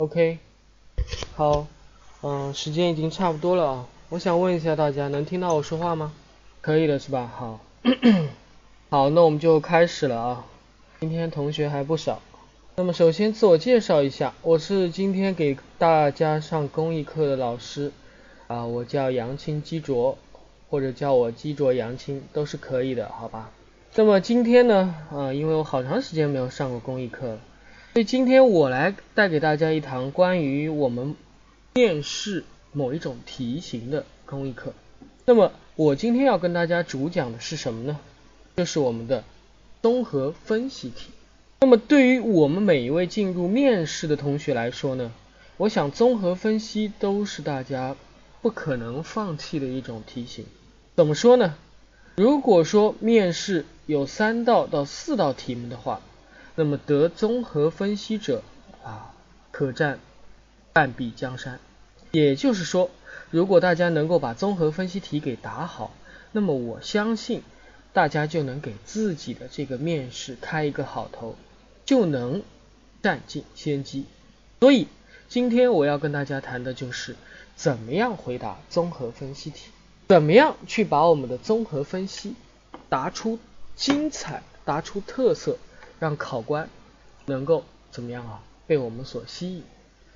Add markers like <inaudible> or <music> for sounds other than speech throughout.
OK，好，嗯，时间已经差不多了啊。我想问一下大家，能听到我说话吗？可以的是吧？好，好，那我们就开始了啊。今天同学还不少。那么首先自我介绍一下，我是今天给大家上公益课的老师啊，我叫杨青基卓，或者叫我基卓杨青都是可以的，好吧？那么今天呢，啊，因为我好长时间没有上过公益课了。所以今天我来带给大家一堂关于我们面试某一种题型的公益课。那么我今天要跟大家主讲的是什么呢？就是我们的综合分析题。那么对于我们每一位进入面试的同学来说呢，我想综合分析都是大家不可能放弃的一种题型。怎么说呢？如果说面试有三道到四道题目的话，那么得综合分析者啊，可占半壁江山。也就是说，如果大家能够把综合分析题给答好，那么我相信大家就能给自己的这个面试开一个好头，就能占尽先机。所以今天我要跟大家谈的就是怎么样回答综合分析题，怎么样去把我们的综合分析答出精彩，答出特色。让考官能够怎么样啊？被我们所吸引。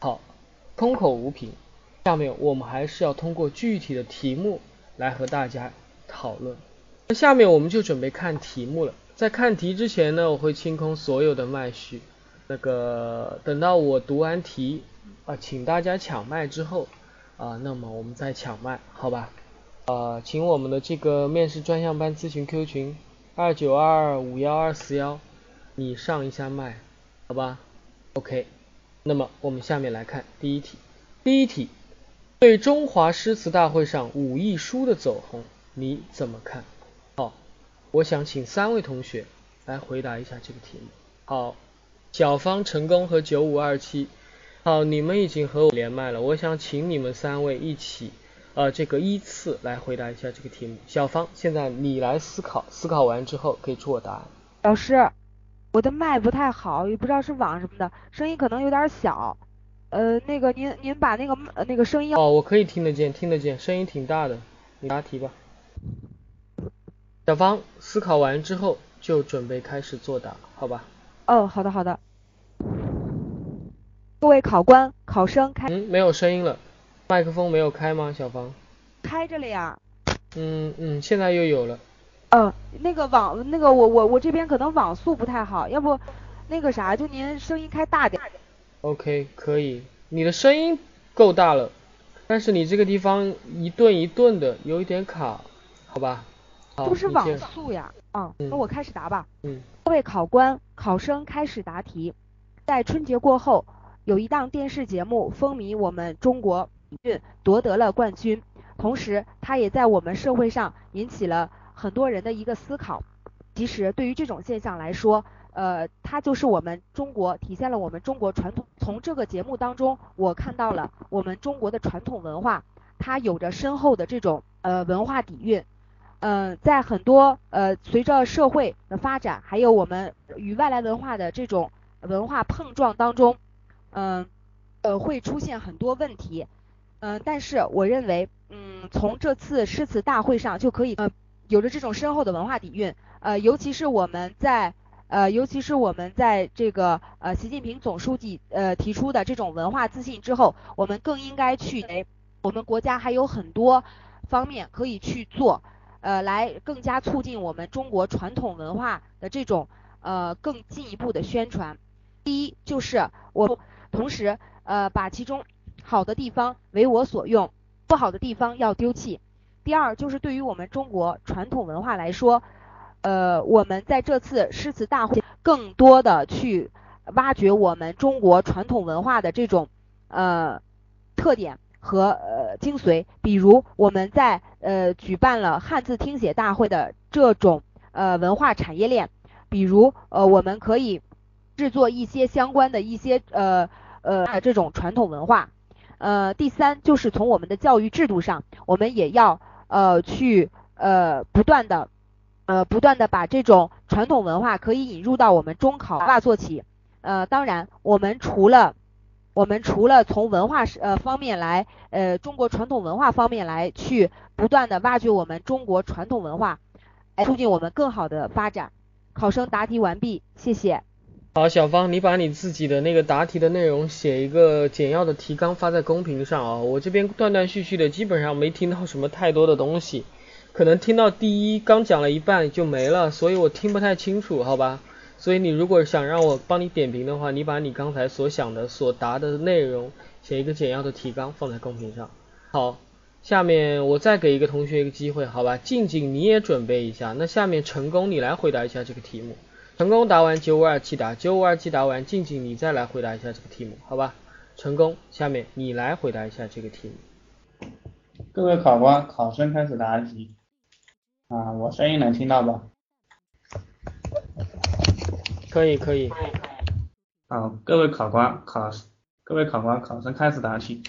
好，空口无凭。下面我们还是要通过具体的题目来和大家讨论。那下面我们就准备看题目了。在看题之前呢，我会清空所有的麦序。那个等到我读完题啊，请大家抢麦之后啊，那么我们再抢麦，好吧？呃，请我们的这个面试专项班咨询 Q 群二九二五幺二四幺。你上一下麦，好吧？OK，那么我们下面来看第一题。第一题，对中华诗词大会上武亦书的走红，你怎么看？好，我想请三位同学来回答一下这个题目。好，小芳、成功和九五二七，好，你们已经和我连麦了，我想请你们三位一起，呃，这个依次来回答一下这个题目。小芳，现在你来思考，思考完之后给出我答案。老师。我的麦不太好，也不知道是网什么的，声音可能有点小。呃，那个您您把那个那个声音哦，我可以听得见，听得见，声音挺大的。你答题吧。小芳思考完之后就准备开始作答，好吧？哦，好的好的。各位考官、考生开。嗯，没有声音了，麦克风没有开吗？小芳。开着了呀。嗯嗯，现在又有了。呃，那个网，那个我我我这边可能网速不太好，要不那个啥，就您声音开大点。OK，可以，你的声音够大了，但是你这个地方一顿一顿的，有一点卡，好吧？不是网速呀，嗯，那我开始答吧。嗯。各位考官、考生开始答题。在春节过后，有一档电视节目风靡我们中国运，夺得了冠军，同时它也在我们社会上引起了。很多人的一个思考，其实对于这种现象来说，呃，它就是我们中国体现了我们中国传统。从这个节目当中，我看到了我们中国的传统文化，它有着深厚的这种呃文化底蕴。嗯，在很多呃随着社会的发展，还有我们与外来文化的这种文化碰撞当中，嗯呃会出现很多问题。嗯，但是我认为，嗯，从这次诗词大会上就可以呃。有着这种深厚的文化底蕴，呃，尤其是我们在，呃，尤其是我们在这个呃，习近平总书记呃提出的这种文化自信之后，我们更应该去，我们国家还有很多方面可以去做，呃，来更加促进我们中国传统文化的这种呃更进一步的宣传。第一就是我同时呃把其中好的地方为我所用，不好的地方要丢弃。第二就是对于我们中国传统文化来说，呃，我们在这次诗词大会更多的去挖掘我们中国传统文化的这种呃特点和呃精髓，比如我们在呃举办了汉字听写大会的这种呃文化产业链，比如呃我们可以制作一些相关的一些呃呃这种传统文化，呃第三就是从我们的教育制度上，我们也要。呃，去呃不断的呃不断的把这种传统文化可以引入到我们中考化做起。呃，当然，我们除了我们除了从文化是呃方面来，呃中国传统文化方面来去不断的挖掘我们中国传统文化，来促进我们更好的发展。考生答题完毕，谢谢。好，小芳，你把你自己的那个答题的内容写一个简要的提纲发在公屏上啊。我这边断断续续的，基本上没听到什么太多的东西，可能听到第一刚讲了一半就没了，所以我听不太清楚，好吧？所以你如果想让我帮你点评的话，你把你刚才所想的、所答的内容写一个简要的提纲放在公屏上。好，下面我再给一个同学一个机会，好吧？静静你也准备一下，那下面成功你来回答一下这个题目。成功答完九五二七答，九五二七答完，静静你再来回答一下这个题目，好吧？成功，下面你来回答一下这个题目。各位考官，考生开始答题。啊，我声音能听到吧？可以，可以。好，各位考官，考，各位考官，考生开始答题。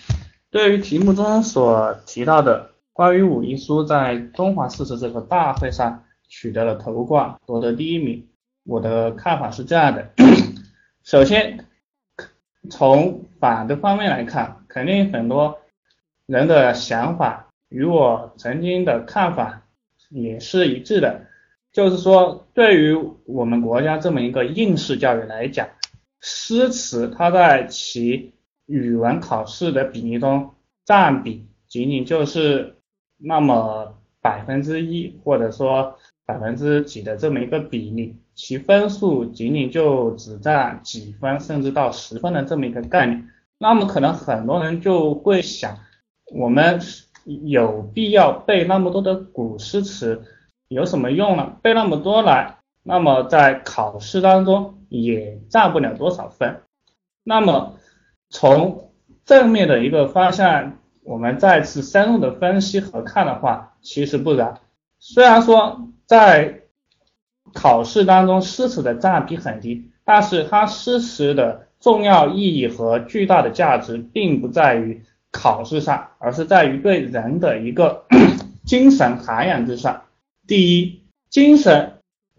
对于题目中所提到的关于武一书在中华诗词这个大会上取得了头冠，夺得第一名。我的看法是这样的，首先从反的方面来看，肯定很多人的想法与我曾经的看法也是一致的，就是说对于我们国家这么一个应试教育来讲，诗词它在其语文考试的比例中占比仅仅就是那么百分之一，或者说百分之几的这么一个比例。其分数仅仅就只占几分，甚至到十分的这么一个概念，那么可能很多人就会想，我们有必要背那么多的古诗词有什么用呢？背那么多来，那么在考试当中也占不了多少分。那么从正面的一个方向，我们再次深入的分析和看的话，其实不然。虽然说在考试当中诗词的占比很低，但是它诗词的重要意义和巨大的价值，并不在于考试上，而是在于对人的一个 <clears throat> 精神涵养之上。第一，精神，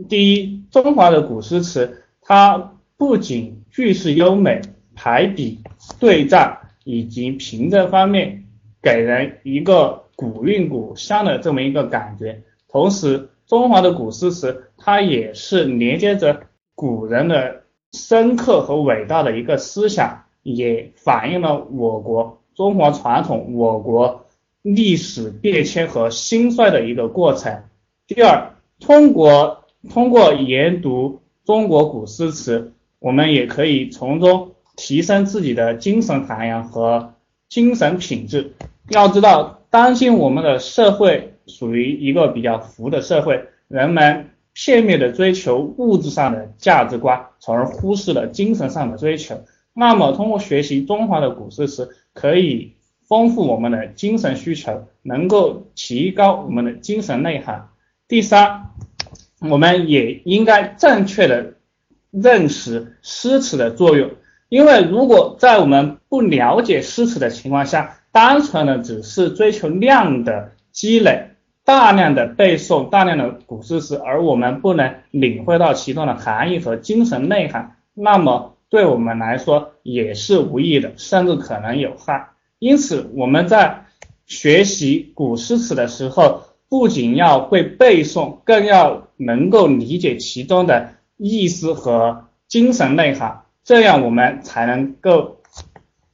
第一，中华的古诗词，它不仅句式优美，排比、对仗以及平仄方面，给人一个古韵古香的这么一个感觉，同时。中华的古诗词，它也是连接着古人的深刻和伟大的一个思想，也反映了我国中华传统、我国历史变迁和兴衰的一个过程。第二，通过通过研读中国古诗词，我们也可以从中提升自己的精神涵养和精神品质。要知道，当今我们的社会。属于一个比较浮的社会，人们片面的追求物质上的价值观，从而忽视了精神上的追求。那么，通过学习中华的古诗词，可以丰富我们的精神需求，能够提高我们的精神内涵。第三，我们也应该正确的认识诗词的作用，因为如果在我们不了解诗词的情况下，单纯的只是追求量的积累。大量的背诵，大量的古诗词，而我们不能领会到其中的含义和精神内涵，那么对我们来说也是无益的，甚至可能有害。因此，我们在学习古诗词的时候，不仅要会背诵，更要能够理解其中的意思和精神内涵，这样我们才能够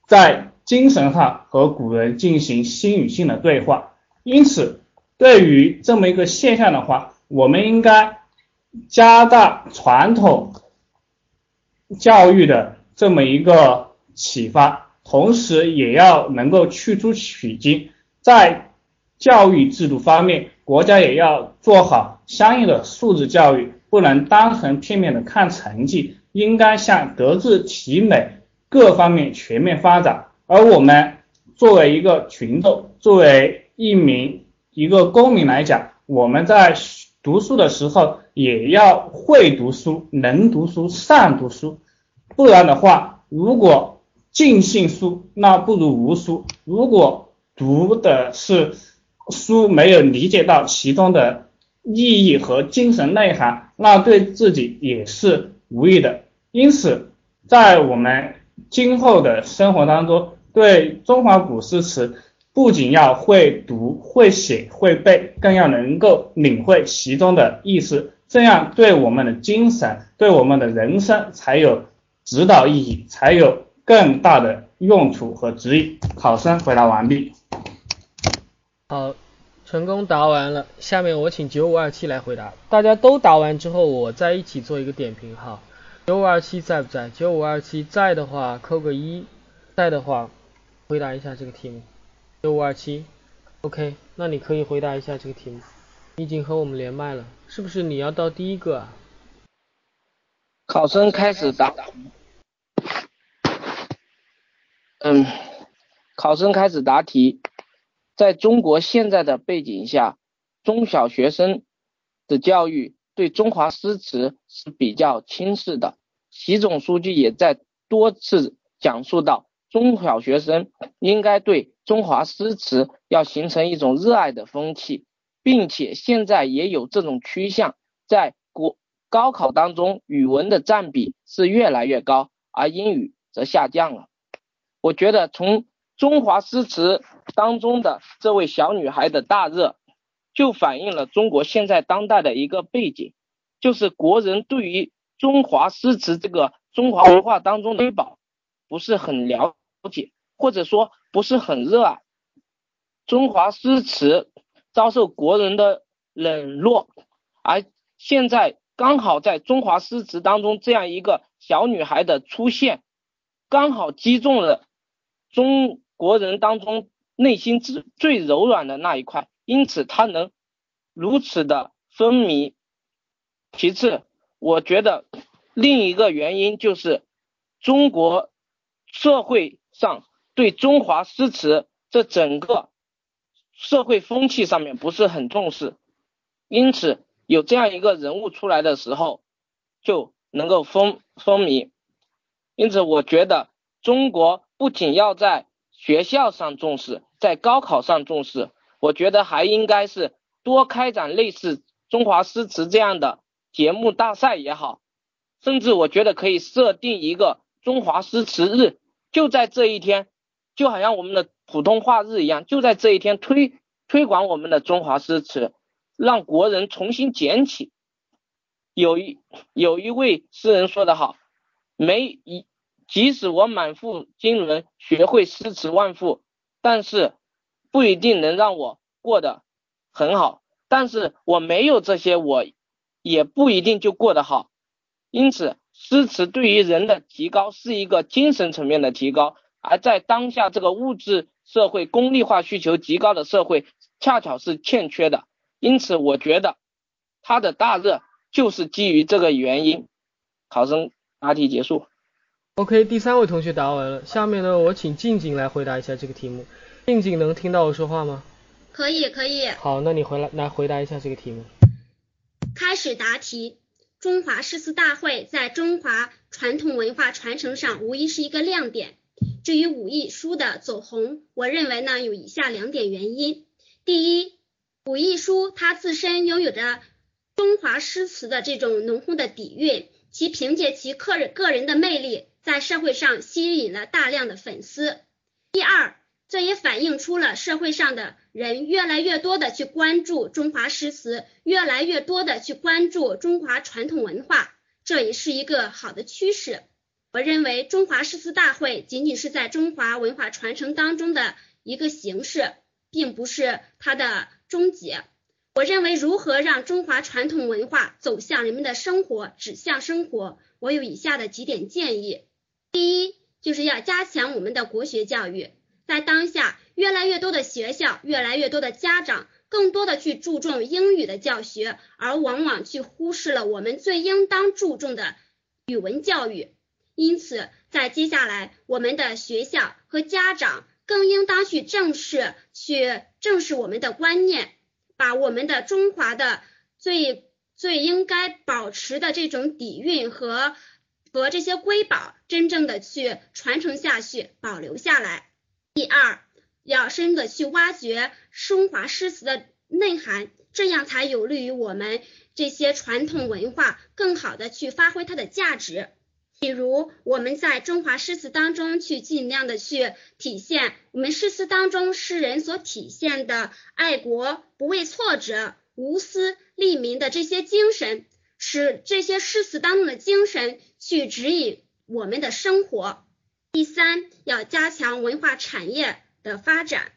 在精神上和古人进行心与心的对话。因此。对于这么一个现象的话，我们应该加大传统教育的这么一个启发，同时也要能够去出取经，在教育制度方面，国家也要做好相应的素质教育，不能单纯片面的看成绩，应该向德智体美各方面全面发展。而我们作为一个群众，作为一名。一个公民来讲，我们在读书的时候也要会读书、能读书、善读书，不然的话，如果尽信书，那不如无书；如果读的是书，没有理解到其中的意义和精神内涵，那对自己也是无益的。因此，在我们今后的生活当中，对中华古诗词不仅要会读、会写、会背，更要能够领会其中的意思，这样对我们的精神、对我们的人生才有指导意义，才有更大的用处和指引。考生回答完毕。好。成功答完了，下面我请九五二七来回答。大家都答完之后，我再一起做一个点评哈。九五二七在不在？九五二七在的话扣个一，在的话回答一下这个题目。九五二七，OK，那你可以回答一下这个题目。你已经和我们连麦了，是不是你要到第一个啊？考生开始答。嗯，考生开始答题。在中国现在的背景下，中小学生的教育对中华诗词是比较轻视的。习总书记也在多次讲述到，中小学生应该对中华诗词要形成一种热爱的风气，并且现在也有这种趋向，在国高考当中，语文的占比是越来越高，而英语则下降了。我觉得从中华诗词当中的这位小女孩的大热，就反映了中国现在当代的一个背景，就是国人对于中华诗词这个中华文化当中的瑰宝不是很了了解，或者说不是很热爱。中华诗词遭受国人的冷落，而现在刚好在中华诗词当中这样一个小女孩的出现，刚好击中了中。国人当中内心最最柔软的那一块，因此她能如此的风靡。其次，我觉得另一个原因就是中国社会上对中华诗词这整个社会风气上面不是很重视，因此有这样一个人物出来的时候就能够风风靡。因此，我觉得中国不仅要在学校上重视，在高考上重视，我觉得还应该是多开展类似中华诗词这样的节目大赛也好，甚至我觉得可以设定一个中华诗词日，就在这一天，就好像我们的普通话日一样，就在这一天推推广我们的中华诗词，让国人重新捡起。有一有一位诗人说得好，没一。即使我满腹经纶，学会诗词万赋，但是不一定能让我过得很好。但是我没有这些，我也不一定就过得好。因此，诗词对于人的提高是一个精神层面的提高，而在当下这个物质社会、功利化需求极高的社会，恰巧是欠缺的。因此，我觉得它的大热就是基于这个原因。考生答题结束。OK，第三位同学答完了，下面呢，我请静静来回答一下这个题目。静静能听到我说话吗？可以，可以。好，那你回来来回答一下这个题目。开始答题。中华诗词大会在中华传统文化传承上无疑是一个亮点。至于武艺书的走红，我认为呢有以下两点原因。第一，武艺书它自身拥有着中华诗词的这种浓厚的底蕴，其凭借其个人个人的魅力。在社会上吸引了大量的粉丝。第二，这也反映出了社会上的人越来越多的去关注中华诗词，越来越多的去关注中华传统文化，这也是一个好的趋势。我认为中华诗词大会仅仅是在中华文化传承当中的一个形式，并不是它的终结。我认为如何让中华传统文化走向人们的生活，指向生活，我有以下的几点建议。第一，就是要加强我们的国学教育。在当下，越来越多的学校，越来越多的家长，更多的去注重英语的教学，而往往去忽视了我们最应当注重的语文教育。因此，在接下来，我们的学校和家长更应当去正视，去正视我们的观念，把我们的中华的最最应该保持的这种底蕴和。和这些瑰宝真正的去传承下去，保留下来。第二，要深的去挖掘中华诗词的内涵，这样才有利于我们这些传统文化更好的去发挥它的价值。比如我们在中华诗词当中去尽量的去体现我们诗词当中诗人所体现的爱国、不畏挫折、无私利民的这些精神，使这些诗词当中的精神去指引我们的生活。第三，要加强文化产业的发展，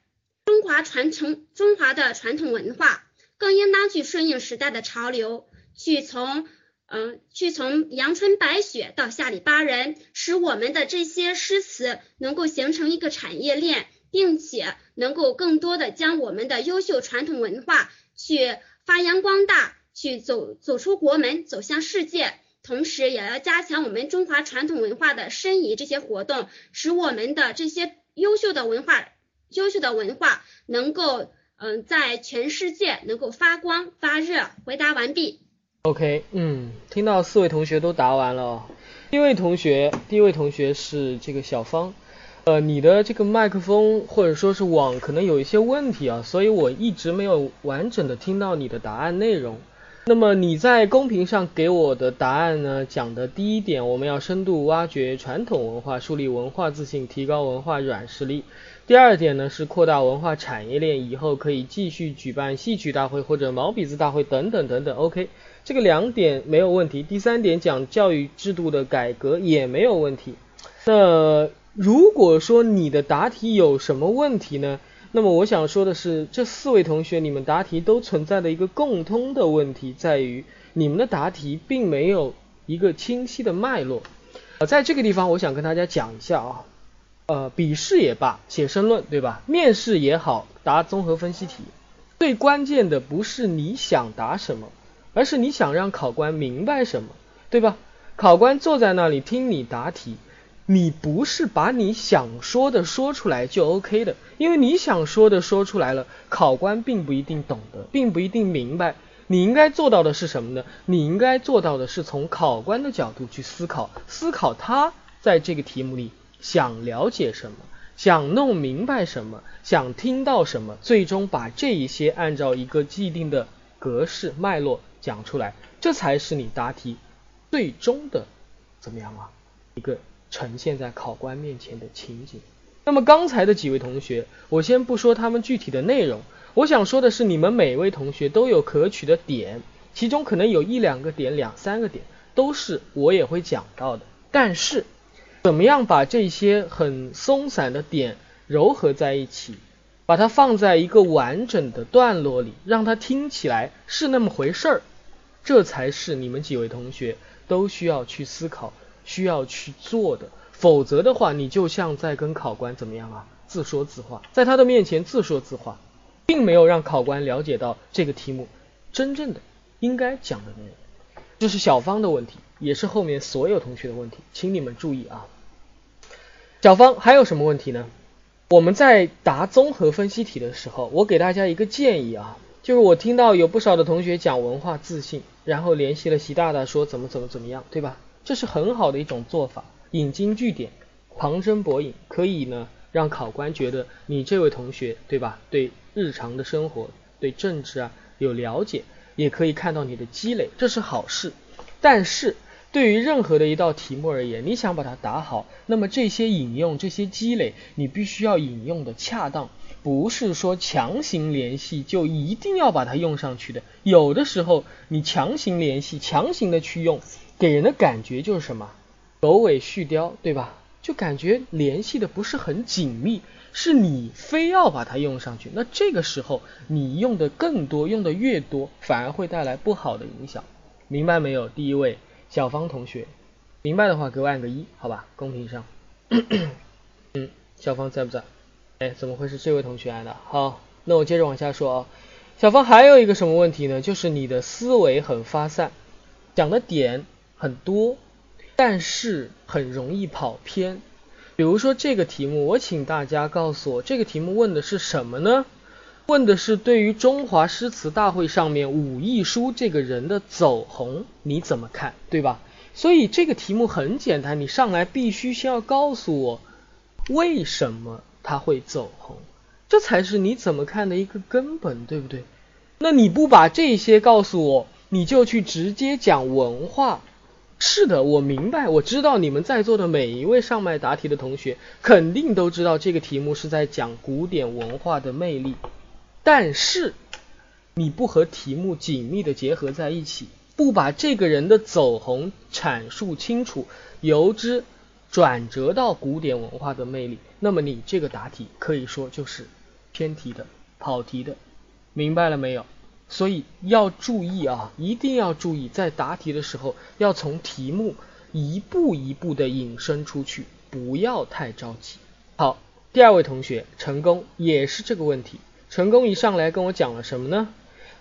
中华传承中华的传统文化更应当去顺应时代的潮流，去从。嗯，去从阳春白雪到下里巴人，使我们的这些诗词能够形成一个产业链，并且能够更多的将我们的优秀传统文化去发扬光大，去走走出国门，走向世界。同时，也要加强我们中华传统文化的申遗这些活动，使我们的这些优秀的文化、优秀的文化能够嗯在全世界能够发光发热。回答完毕。OK，嗯，听到四位同学都答完了哦。第一位同学，第一位同学是这个小芳，呃，你的这个麦克风或者说是网可能有一些问题啊，所以我一直没有完整的听到你的答案内容。那么你在公屏上给我的答案呢，讲的第一点，我们要深度挖掘传统文化，树立文化自信，提高文化软实力。第二点呢是扩大文化产业链，以后可以继续举办戏曲大会或者毛笔字大会等等等等。OK。这个两点没有问题，第三点讲教育制度的改革也没有问题。那如果说你的答题有什么问题呢？那么我想说的是，这四位同学你们答题都存在的一个共通的问题，在于你们的答题并没有一个清晰的脉络。呃，在这个地方我想跟大家讲一下啊，呃，笔试也罢，写申论对吧？面试也好，答综合分析题，最关键的不是你想答什么。而是你想让考官明白什么，对吧？考官坐在那里听你答题，你不是把你想说的说出来就 OK 的，因为你想说的说出来了，考官并不一定懂得，并不一定明白。你应该做到的是什么呢？你应该做到的是从考官的角度去思考，思考他在这个题目里想了解什么，想弄明白什么，想听到什么，最终把这一些按照一个既定的格式脉络。讲出来，这才是你答题最终的怎么样啊？一个呈现在考官面前的情景。那么刚才的几位同学，我先不说他们具体的内容，我想说的是，你们每位同学都有可取的点，其中可能有一两个点、两三个点都是我也会讲到的。但是，怎么样把这些很松散的点糅合在一起？把它放在一个完整的段落里，让它听起来是那么回事儿，这才是你们几位同学都需要去思考、需要去做的。否则的话，你就像在跟考官怎么样啊？自说自话，在他的面前自说自话，并没有让考官了解到这个题目真正的应该讲的内容。这是小芳的问题，也是后面所有同学的问题，请你们注意啊。小芳还有什么问题呢？我们在答综合分析题的时候，我给大家一个建议啊，就是我听到有不少的同学讲文化自信，然后联系了习大大说怎么怎么怎么样，对吧？这是很好的一种做法，引经据典，旁征博引，可以呢让考官觉得你这位同学，对吧？对日常的生活、对政治啊有了解，也可以看到你的积累，这是好事。但是。对于任何的一道题目而言，你想把它答好，那么这些引用、这些积累，你必须要引用的恰当，不是说强行联系就一定要把它用上去的。有的时候你强行联系、强行的去用，给人的感觉就是什么？狗尾续貂，对吧？就感觉联系的不是很紧密，是你非要把它用上去。那这个时候你用的更多，用的越多，反而会带来不好的影响。明白没有？第一位。小芳同学，明白的话给我按个一，好吧，公屏上。嗯，小芳在不在？哎，怎么会是这位同学按的？好，那我接着往下说啊。小芳还有一个什么问题呢？就是你的思维很发散，讲的点很多，但是很容易跑偏。比如说这个题目，我请大家告诉我，这个题目问的是什么呢？问的是对于中华诗词大会上面武亦姝这个人的走红你怎么看，对吧？所以这个题目很简单，你上来必须先要告诉我为什么他会走红，这才是你怎么看的一个根本，对不对？那你不把这些告诉我，你就去直接讲文化，是的，我明白，我知道你们在座的每一位上麦答题的同学肯定都知道这个题目是在讲古典文化的魅力，但是你不和题目紧密的结合在一起，不把这个人的走红阐述清楚，由之转折到古典文化的魅力，那么你这个答题可以说就是偏题的、跑题的，明白了没有？所以要注意啊，一定要注意，在答题的时候要从题目一步一步的引申出去，不要太着急。好，第二位同学成功也是这个问题。成功一上来跟我讲了什么呢？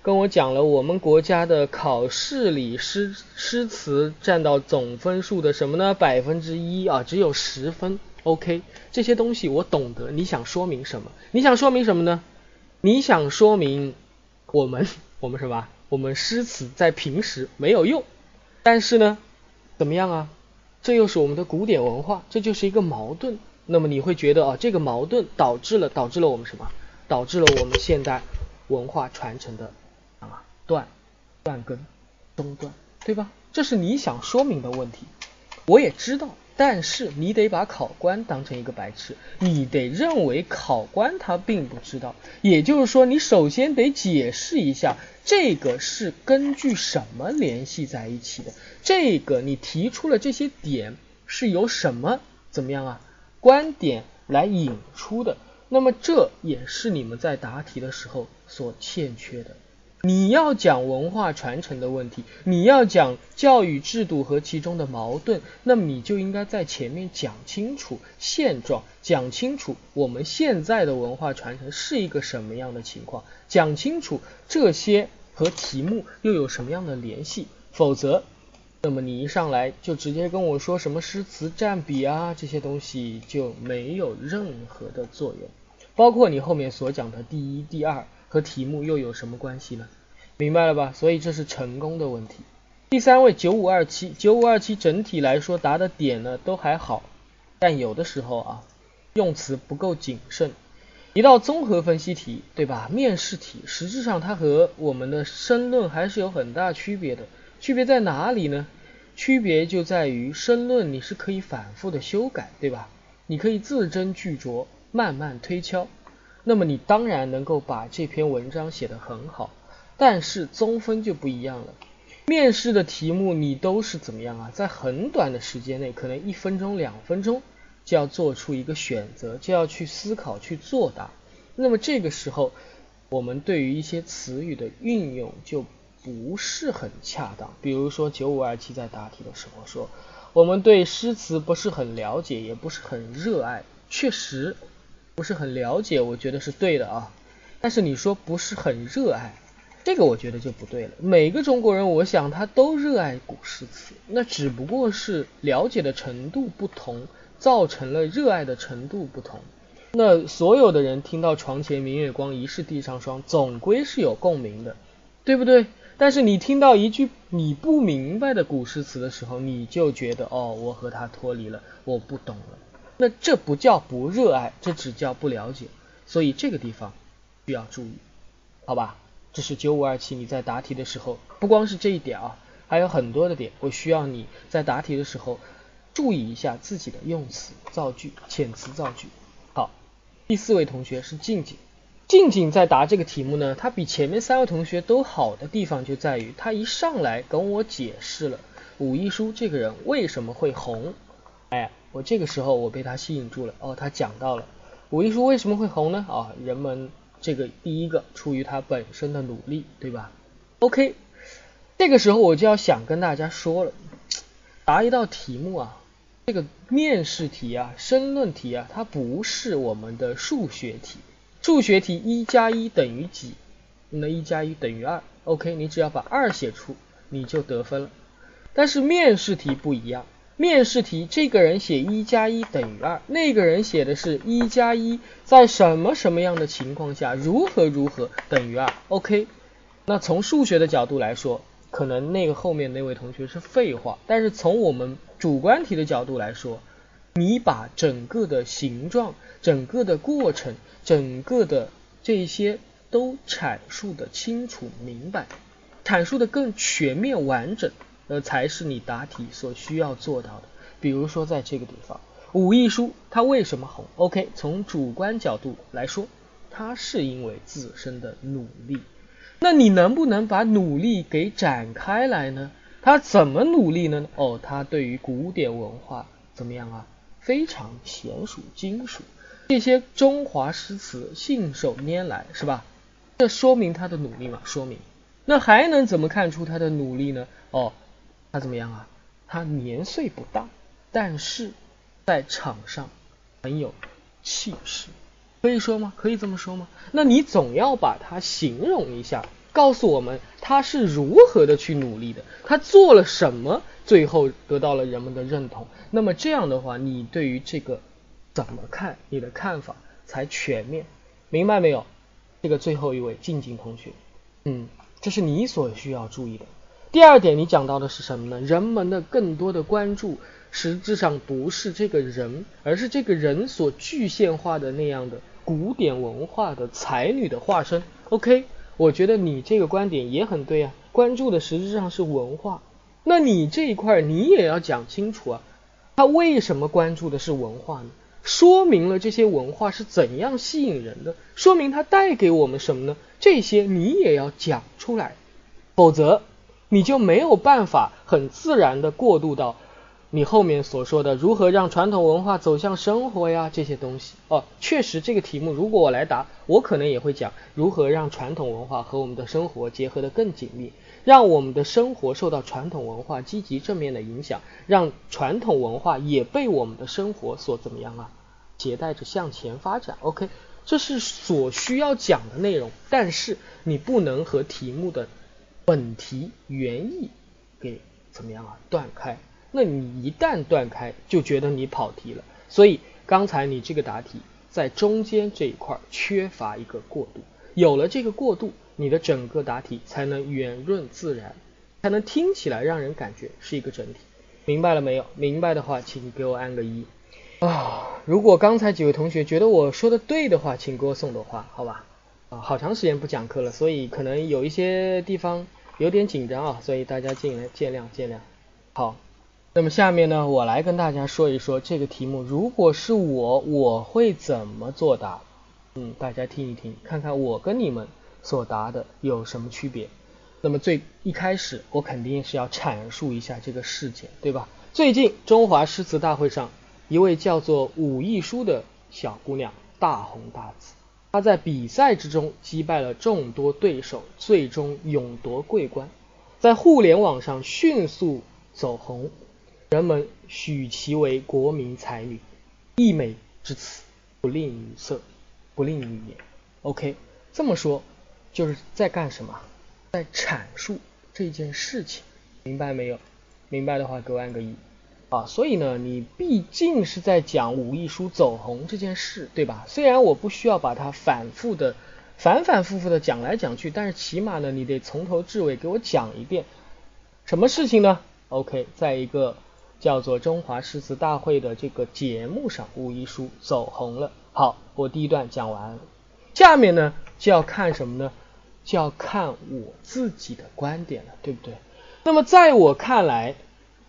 跟我讲了我们国家的考试里诗诗词占到总分数的什么呢？百分之一啊，只有十分。OK，这些东西我懂得。你想说明什么？你想说明什么呢？你想说明？我们 <laughs> 我们什么？我们诗词在平时没有用，但是呢，怎么样啊？这又是我们的古典文化，这就是一个矛盾。那么你会觉得啊，这个矛盾导致了导致了我们什么？导致了我们现代文化传承的啊断断根中断，对吧？这是你想说明的问题，我也知道。但是你得把考官当成一个白痴，你得认为考官他并不知道，也就是说，你首先得解释一下这个是根据什么联系在一起的，这个你提出了这些点是由什么怎么样啊观点来引出的，那么这也是你们在答题的时候所欠缺的。你要讲文化传承的问题，你要讲教育制度和其中的矛盾，那么你就应该在前面讲清楚现状，讲清楚我们现在的文化传承是一个什么样的情况，讲清楚这些和题目又有什么样的联系。否则，那么你一上来就直接跟我说什么诗词占比啊这些东西就没有任何的作用，包括你后面所讲的第一、第二。和题目又有什么关系呢？明白了吧？所以这是成功的问题。第三位九五二七，九五二七整体来说答的点呢都还好，但有的时候啊用词不够谨慎。一道综合分析题，对吧？面试题，实质上它和我们的申论还是有很大区别的。区别在哪里呢？区别就在于申论你是可以反复的修改，对吧？你可以字斟句酌，慢慢推敲。那么你当然能够把这篇文章写得很好，但是综分就不一样了。面试的题目你都是怎么样啊？在很短的时间内，可能一分钟、两分钟就要做出一个选择，就要去思考、去作答。那么这个时候，我们对于一些词语的运用就不是很恰当。比如说九五二七在答题的时候说，我们对诗词不是很了解，也不是很热爱。确实。不是很了解，我觉得是对的啊。但是你说不是很热爱，这个我觉得就不对了。每个中国人，我想他都热爱古诗词，那只不过是了解的程度不同，造成了热爱的程度不同。那所有的人听到“床前明月光，疑是地上霜”，总归是有共鸣的，对不对？但是你听到一句你不明白的古诗词的时候，你就觉得哦，我和他脱离了，我不懂了。那这不叫不热爱，这只叫不了解，所以这个地方需要注意，好吧？这是九五二七，你在答题的时候，不光是这一点啊，还有很多的点，我需要你在答题的时候注意一下自己的用词造句、遣词造句。好，第四位同学是静静，静静在答这个题目呢，他比前面三位同学都好的地方就在于，他一上来跟我解释了武亦姝这个人为什么会红，哎。我这个时候我被他吸引住了哦，他讲到了武亦姝为什么会红呢？啊，人们这个第一个出于他本身的努力，对吧？OK，这个时候我就要想跟大家说了，答一道题目啊，这个面试题啊、申论题啊，它不是我们的数学题。数学题一加一等于几？那一加一等于二。OK，你只要把二写出，你就得分了。但是面试题不一样。面试题，这个人写一加一等于二，那个人写的是一加一在什么什么样的情况下如何如何等于二。OK，那从数学的角度来说，可能那个后面那位同学是废话，但是从我们主观题的角度来说，你把整个的形状、整个的过程、整个的这些都阐述的清楚明白，阐述的更全面完整。呃，才是你答题所需要做到的。比如说在这个地方，武艺书它为什么红？OK，从主观角度来说，它是因为自身的努力。那你能不能把努力给展开来呢？他怎么努力呢？哦，他对于古典文化怎么样啊？非常娴熟精熟，这些中华诗词信手拈来，是吧？这说明他的努力嘛？说明。那还能怎么看出他的努力呢？哦，他怎么样啊？他年岁不大，但是在场上很有气势，可以说吗？可以这么说吗？那你总要把它形容一下。告诉我们他是如何的去努力的，他做了什么，最后得到了人们的认同。那么这样的话，你对于这个怎么看，你的看法才全面，明白没有？这个最后一位静静同学，嗯，这是你所需要注意的。第二点，你讲到的是什么呢？人们的更多的关注，实质上不是这个人，而是这个人所具现化的那样的古典文化的才女的化身。OK。我觉得你这个观点也很对啊，关注的实质上是文化，那你这一块你也要讲清楚啊，他为什么关注的是文化呢？说明了这些文化是怎样吸引人的，说明它带给我们什么呢？这些你也要讲出来，否则你就没有办法很自然的过渡到。你后面所说的如何让传统文化走向生活呀，这些东西哦，确实这个题目如果我来答，我可能也会讲如何让传统文化和我们的生活结合的更紧密，让我们的生活受到传统文化积极正面的影响，让传统文化也被我们的生活所怎么样啊，携带着向前发展。OK，这是所需要讲的内容，但是你不能和题目的本题原意给怎么样啊断开。那你一旦断开，就觉得你跑题了。所以刚才你这个答题在中间这一块缺乏一个过渡，有了这个过渡，你的整个答题才能圆润自然，才能听起来让人感觉是一个整体。明白了没有？明白的话，请给我按个一啊。如果刚才几位同学觉得我说的对的话，请给我送朵花，好吧？啊，好长时间不讲课了，所以可能有一些地方有点紧张啊，所以大家尽量见谅见谅。好。那么下面呢，我来跟大家说一说这个题目，如果是我，我会怎么作答？嗯，大家听一听，看看我跟你们所答的有什么区别。那么最一开始，我肯定是要阐述一下这个事件，对吧？最近中华诗词大会上，一位叫做武亦姝的小姑娘大红大紫，她在比赛之中击败了众多对手，最终勇夺桂冠，在互联网上迅速走红。人们许其为国民才女，溢美之词不吝于色，不吝于言。OK，这么说就是在干什么？在阐述这件事情，明白没有？明白的话给我按个一啊。所以呢，你毕竟是在讲武艺书走红这件事，对吧？虽然我不需要把它反复的、反反复复的讲来讲去，但是起码呢，你得从头至尾给我讲一遍。什么事情呢？OK，在一个。叫做中华诗词大会的这个节目上，武艺书走红了。好，我第一段讲完，下面呢就要看什么呢？就要看我自己的观点了，对不对？那么在我看来，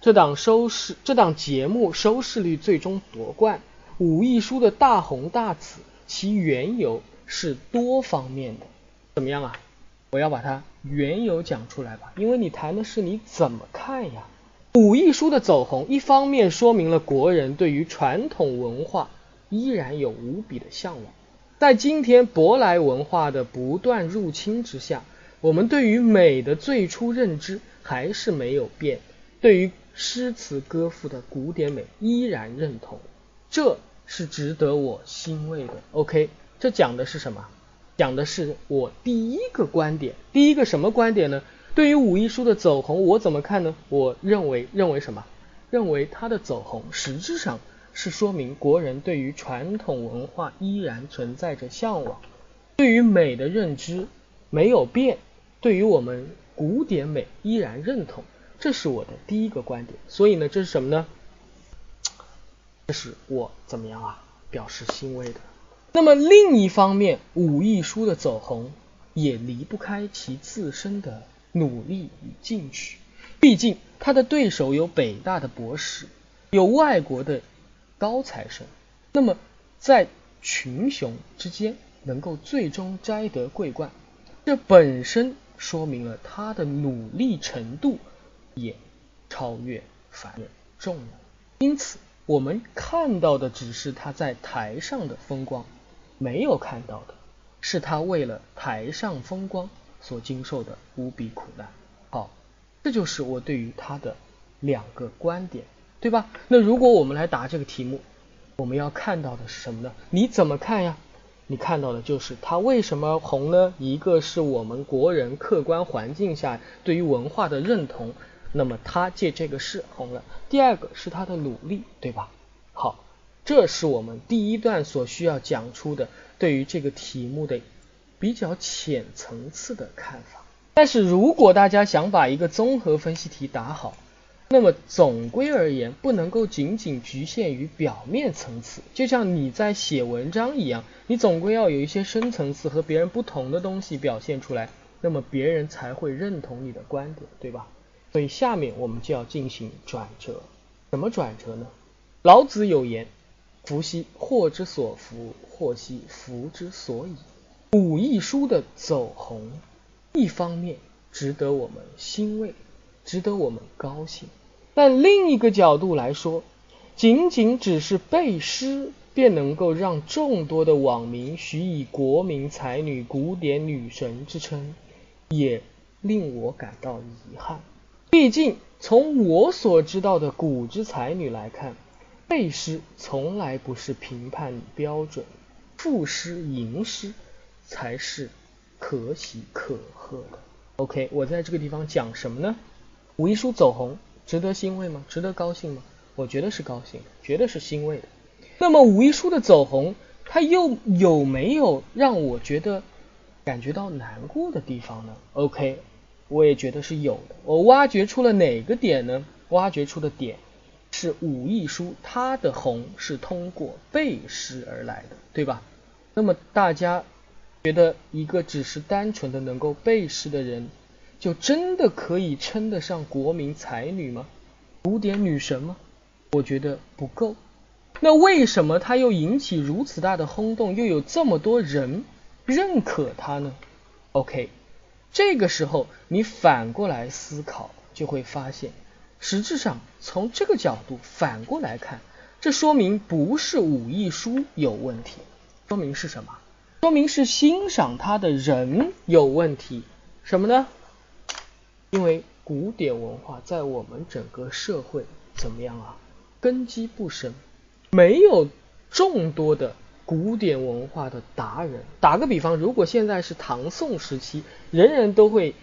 这档收视这档节目收视率最终夺冠，武艺书的大红大紫，其缘由是多方面的。怎么样啊？我要把它缘由讲出来吧，因为你谈的是你怎么看呀。武艺书的走红，一方面说明了国人对于传统文化依然有无比的向往。在今天舶来文化的不断入侵之下，我们对于美的最初认知还是没有变，对于诗词歌赋的古典美依然认同，这是值得我欣慰的。OK，这讲的是什么？讲的是我第一个观点，第一个什么观点呢？对于武艺书的走红，我怎么看呢？我认为，认为什么？认为它的走红实质上是说明国人对于传统文化依然存在着向往，对于美的认知没有变，对于我们古典美依然认同，这是我的第一个观点。所以呢，这是什么呢？这是我怎么样啊？表示欣慰的。那么另一方面，武亦姝的走红也离不开其自身的。努力与进取，毕竟他的对手有北大的博士，有外国的高材生，那么在群雄之间能够最终摘得桂冠，这本身说明了他的努力程度也超越凡人众人。因此，我们看到的只是他在台上的风光，没有看到的是他为了台上风光所经受的无比苦难。好，这就是我对于他的两个观点，对吧？那如果我们来答这个题目，我们要看到的是什么呢？你怎么看呀？你看到的就是他为什么红呢？一个是我们国人客观环境下对于文化的认同。那么他借这个事红了。第二个是他的努力，对吧？好，这是我们第一段所需要讲出的对于这个题目的比较浅层次的看法。但是如果大家想把一个综合分析题答好，那么总归而言不能够仅仅局限于表面层次，就像你在写文章一样，你总归要有一些深层次和别人不同的东西表现出来，那么别人才会认同你的观点，对吧？所以下面我们就要进行转折，怎么转折呢？老子有言：“福兮祸之所伏，祸兮福之所倚。”武亦姝的走红，一方面值得我们欣慰，值得我们高兴；但另一个角度来说，仅仅只是背诗，便能够让众多的网民许以国民才女、古典女神之称，也令我感到遗憾。毕竟，从我所知道的古之才女来看，背诗从来不是评判标准，赋诗吟诗才是可喜可贺的。OK，我在这个地方讲什么呢？武一书走红，值得欣慰吗？值得高兴吗？我觉得是高兴，绝对是欣慰的。那么武一书的走红，它又有没有让我觉得感觉到难过的地方呢？OK。我也觉得是有的。我挖掘出了哪个点呢？挖掘出的点是武亦姝，她的红是通过背诗而来的，对吧？那么大家觉得一个只是单纯的能够背诗的人，就真的可以称得上国民才女吗？古典女神吗？我觉得不够。那为什么她又引起如此大的轰动，又有这么多人认可她呢？OK。这个时候，你反过来思考，就会发现，实质上从这个角度反过来看，这说明不是武艺书有问题，说明是什么？说明是欣赏他的人有问题。什么呢？因为古典文化在我们整个社会怎么样啊？根基不深，没有众多的。古典文化的达人，打个比方，如果现在是唐宋时期，人人都会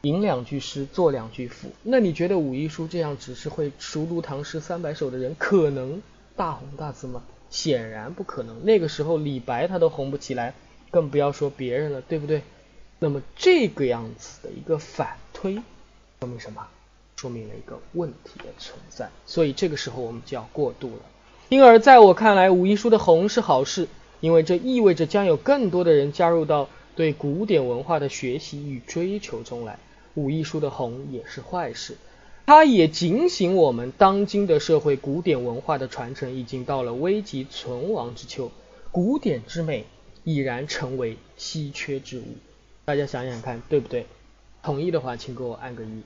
吟两句诗，作两句赋，那你觉得武亦姝这样只是会熟读唐诗三百首的人，可能大红大紫吗？显然不可能。那个时候李白他都红不起来，更不要说别人了，对不对？那么这个样子的一个反推，说明什么？说明了一个问题的存在。所以这个时候我们就要过渡了。因而，在我看来，武艺书的红是好事，因为这意味着将有更多的人加入到对古典文化的学习与追求中来。武艺书的红也是坏事，它也警醒我们，当今的社会古典文化的传承已经到了危急存亡之秋，古典之美已然成为稀缺之物。大家想想看，对不对？同意的话，请给我按个一。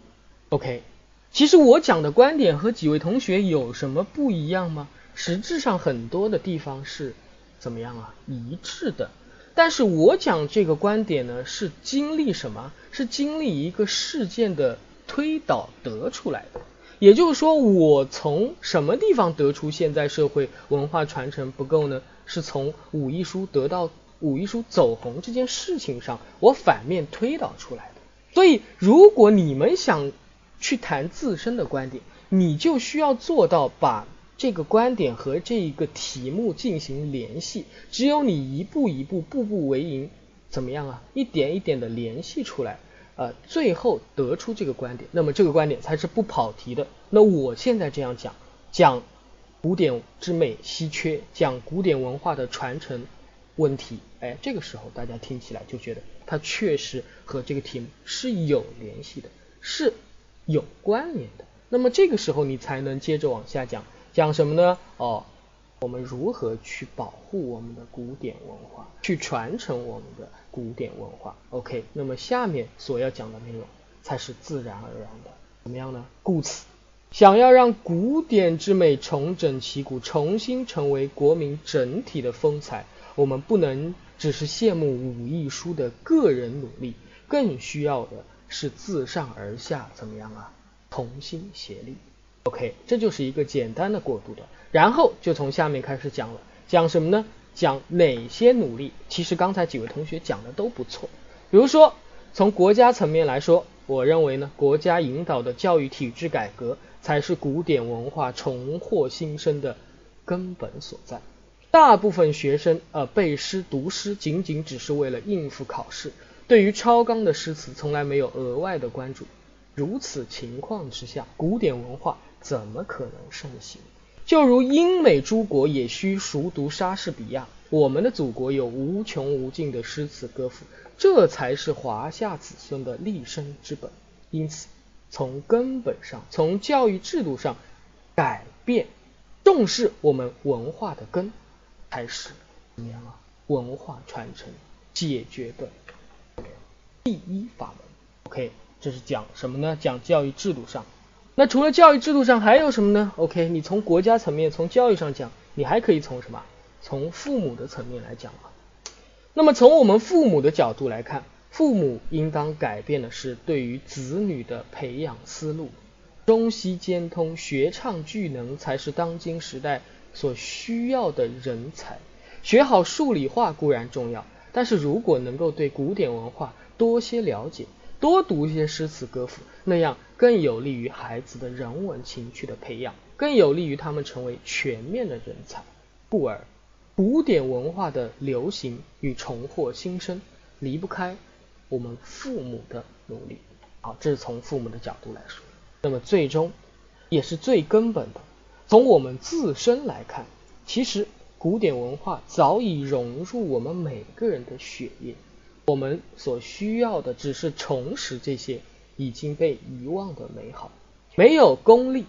OK，其实我讲的观点和几位同学有什么不一样吗？实质上很多的地方是怎么样啊？一致的。但是我讲这个观点呢，是经历什么？是经历一个事件的推导得出来的。也就是说，我从什么地方得出现在社会文化传承不够呢？是从武亦姝得到武亦姝走红这件事情上，我反面推导出来的。所以，如果你们想去谈自身的观点，你就需要做到把。这个观点和这一个题目进行联系，只有你一步一步、步步为营，怎么样啊？一点一点的联系出来，呃，最后得出这个观点，那么这个观点才是不跑题的。那我现在这样讲，讲古典之美稀缺，讲古典文化的传承问题，哎，这个时候大家听起来就觉得它确实和这个题目是有联系的，是有关联的。那么这个时候你才能接着往下讲，讲什么呢？哦，我们如何去保护我们的古典文化，去传承我们的古典文化？OK，那么下面所要讲的内容才是自然而然的，怎么样呢？故此，想要让古典之美重整旗鼓，重新成为国民整体的风采，我们不能只是羡慕武艺书的个人努力，更需要的是自上而下，怎么样啊？同心协力。OK，这就是一个简单的过渡的，然后就从下面开始讲了，讲什么呢？讲哪些努力？其实刚才几位同学讲的都不错，比如说从国家层面来说，我认为呢，国家引导的教育体制改革才是古典文化重获新生的根本所在。大部分学生呃背诗读诗，仅仅只是为了应付考试，对于超纲的诗词从来没有额外的关注。如此情况之下，古典文化怎么可能盛行？就如英美诸国也需熟读莎士比亚，我们的祖国有无穷无尽的诗词歌赋，这才是华夏子孙的立身之本。因此，从根本上，从教育制度上改变，重视我们文化的根，才是怎么样啊？文化传承解决的第一法门。OK。这是讲什么呢？讲教育制度上。那除了教育制度上还有什么呢？OK，你从国家层面，从教育上讲，你还可以从什么？从父母的层面来讲啊。那么从我们父母的角度来看，父母应当改变的是对于子女的培养思路，中西兼通、学唱俱能才是当今时代所需要的人才。学好数理化固然重要，但是如果能够对古典文化多些了解。多读一些诗词歌赋，那样更有利于孩子的人文情趣的培养，更有利于他们成为全面的人才。故而，古典文化的流行与重获新生，离不开我们父母的努力。好，这是从父母的角度来说。那么，最终也是最根本的，从我们自身来看，其实古典文化早已融入我们每个人的血液。我们所需要的只是重拾这些已经被遗忘的美好，没有功利，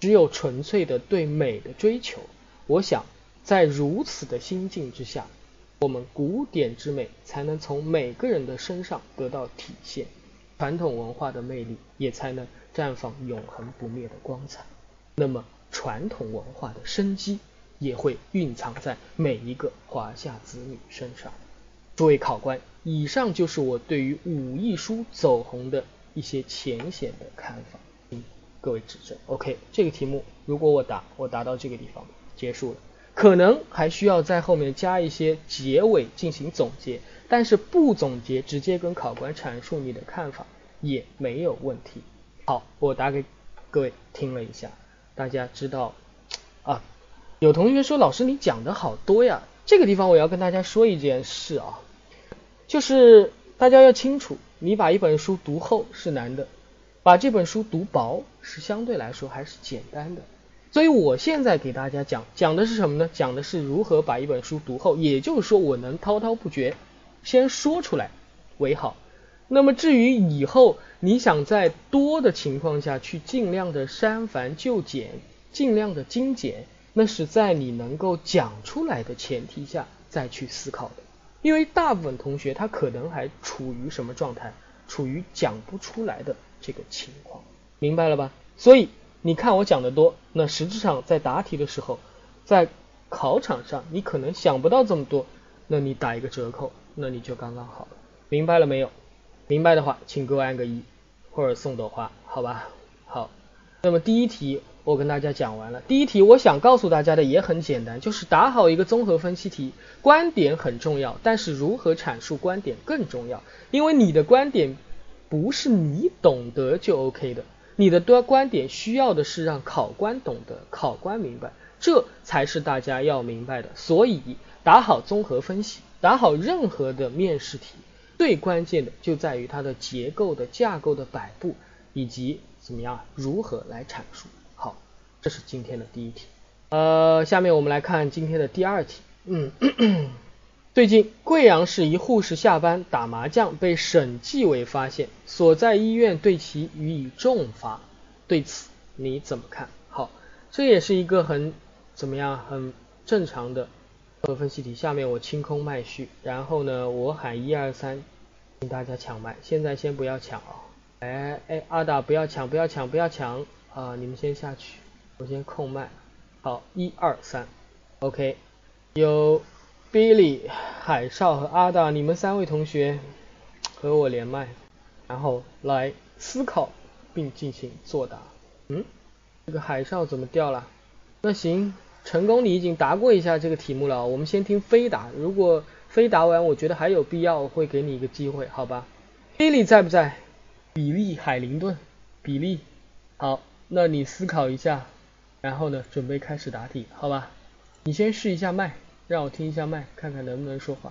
只有纯粹的对美的追求。我想，在如此的心境之下，我们古典之美才能从每个人的身上得到体现，传统文化的魅力也才能绽放永恒不灭的光彩。那么，传统文化的生机也会蕴藏在每一个华夏子女身上。诸位考官。以上就是我对于武艺书走红的一些浅显的看法，嗯，各位指正。OK，这个题目如果我答，我答到这个地方结束了，可能还需要在后面加一些结尾进行总结，但是不总结，直接跟考官阐述你的看法也没有问题。好，我答给各位听了一下，大家知道啊？有同学说老师你讲的好多呀，这个地方我要跟大家说一件事啊。就是大家要清楚，你把一本书读厚是难的，把这本书读薄是相对来说还是简单的。所以我现在给大家讲讲的是什么呢？讲的是如何把一本书读厚，也就是说我能滔滔不绝，先说出来为好。那么至于以后你想在多的情况下去尽量的删繁就简，尽量的精简，那是在你能够讲出来的前提下再去思考的。因为大部分同学他可能还处于什么状态？处于讲不出来的这个情况，明白了吧？所以你看我讲的多，那实质上在答题的时候，在考场上你可能想不到这么多，那你打一个折扣，那你就刚刚好了。明白了没有？明白的话，请给我按个一或者送朵花，好吧？好，那么第一题。我跟大家讲完了第一题，我想告诉大家的也很简单，就是答好一个综合分析题。观点很重要，但是如何阐述观点更重要。因为你的观点不是你懂得就 OK 的，你的多观点需要的是让考官懂得，考官明白，这才是大家要明白的。所以打好综合分析，打好任何的面试题，最关键的就在于它的结构的架构的摆布，以及怎么样如何来阐述。这是今天的第一题，呃，下面我们来看今天的第二题。嗯，<clears throat> 最近贵阳市一护士下班打麻将被省纪委发现，所在医院对其予以重罚。对此你怎么看？好，这也是一个很怎么样很正常的呃分析题。下面我清空麦序，然后呢我喊一二三，请大家抢麦。现在先不要抢啊！哎哎，阿达不要抢不要抢不要抢啊！你们先下去，我先空麦。好，一二三，OK，有。Billy、海少和阿大，你们三位同学和我连麦，然后来思考并进行作答。嗯，这个海少怎么掉了？那行，成功你已经答过一下这个题目了，我们先听飞答。如果飞答完，我觉得还有必要，我会给你一个机会，好吧？Billy 在不在？比利·海灵顿，比利，好，那你思考一下，然后呢，准备开始答题，好吧？你先试一下麦。让我听一下麦，看看能不能说话。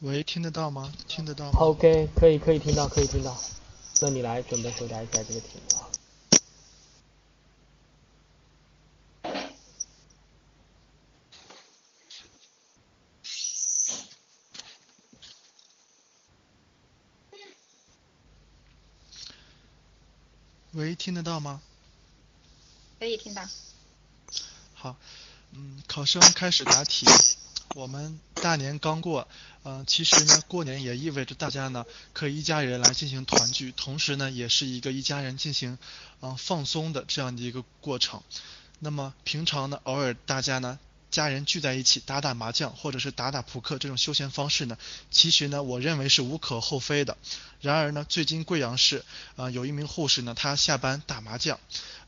喂，听得到吗？听得到吗？OK，可以，可以听到，可以听到。那你来准备回答一下这个题目啊。喂，听得到吗？可以听到。好。嗯，考生开始答题。我们大年刚过，嗯，其实呢，过年也意味着大家呢可以一家人来进行团聚，同时呢，也是一个一家人进行嗯放松的这样的一个过程。那么平常呢，偶尔大家呢家人聚在一起打打麻将或者是打打扑克这种休闲方式呢，其实呢，我认为是无可厚非的。然而呢，最近贵阳市啊有一名护士呢，她下班打麻将，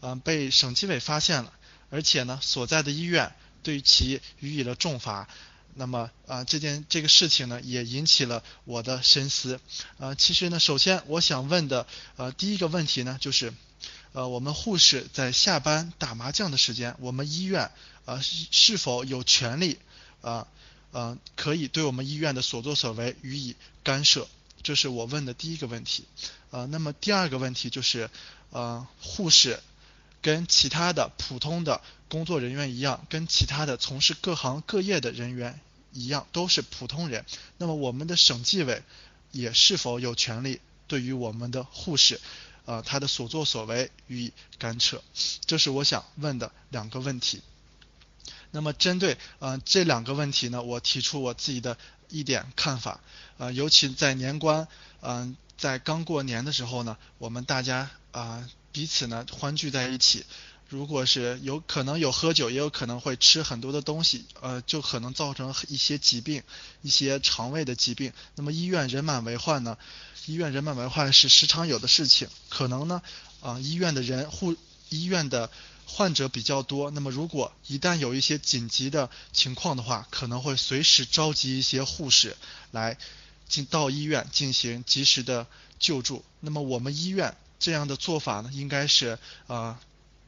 嗯，被省纪委发现了。而且呢，所在的医院对其予以了重罚。那么啊，这件这个事情呢，也引起了我的深思。呃，其实呢，首先我想问的呃第一个问题呢，就是呃我们护士在下班打麻将的时间，我们医院呃是否有权利啊呃可以对我们医院的所作所为予以干涉？这是我问的第一个问题。呃，那么第二个问题就是呃护士。跟其他的普通的工作人员一样，跟其他的从事各行各业的人员一样，都是普通人。那么我们的省纪委也是否有权利对于我们的护士，呃，他的所作所为予以干涉？这是我想问的两个问题。那么针对呃这两个问题呢，我提出我自己的一点看法。呃，尤其在年关，嗯，在刚过年的时候呢，我们大家啊。彼此呢欢聚在一起，如果是有可能有喝酒，也有可能会吃很多的东西，呃，就可能造成一些疾病，一些肠胃的疾病。那么医院人满为患呢？医院人满为患是时常有的事情。可能呢，啊，医院的人护医院的患者比较多。那么如果一旦有一些紧急的情况的话，可能会随时召集一些护士来进到医院进行及时的救助。那么我们医院。这样的做法呢，应该是啊，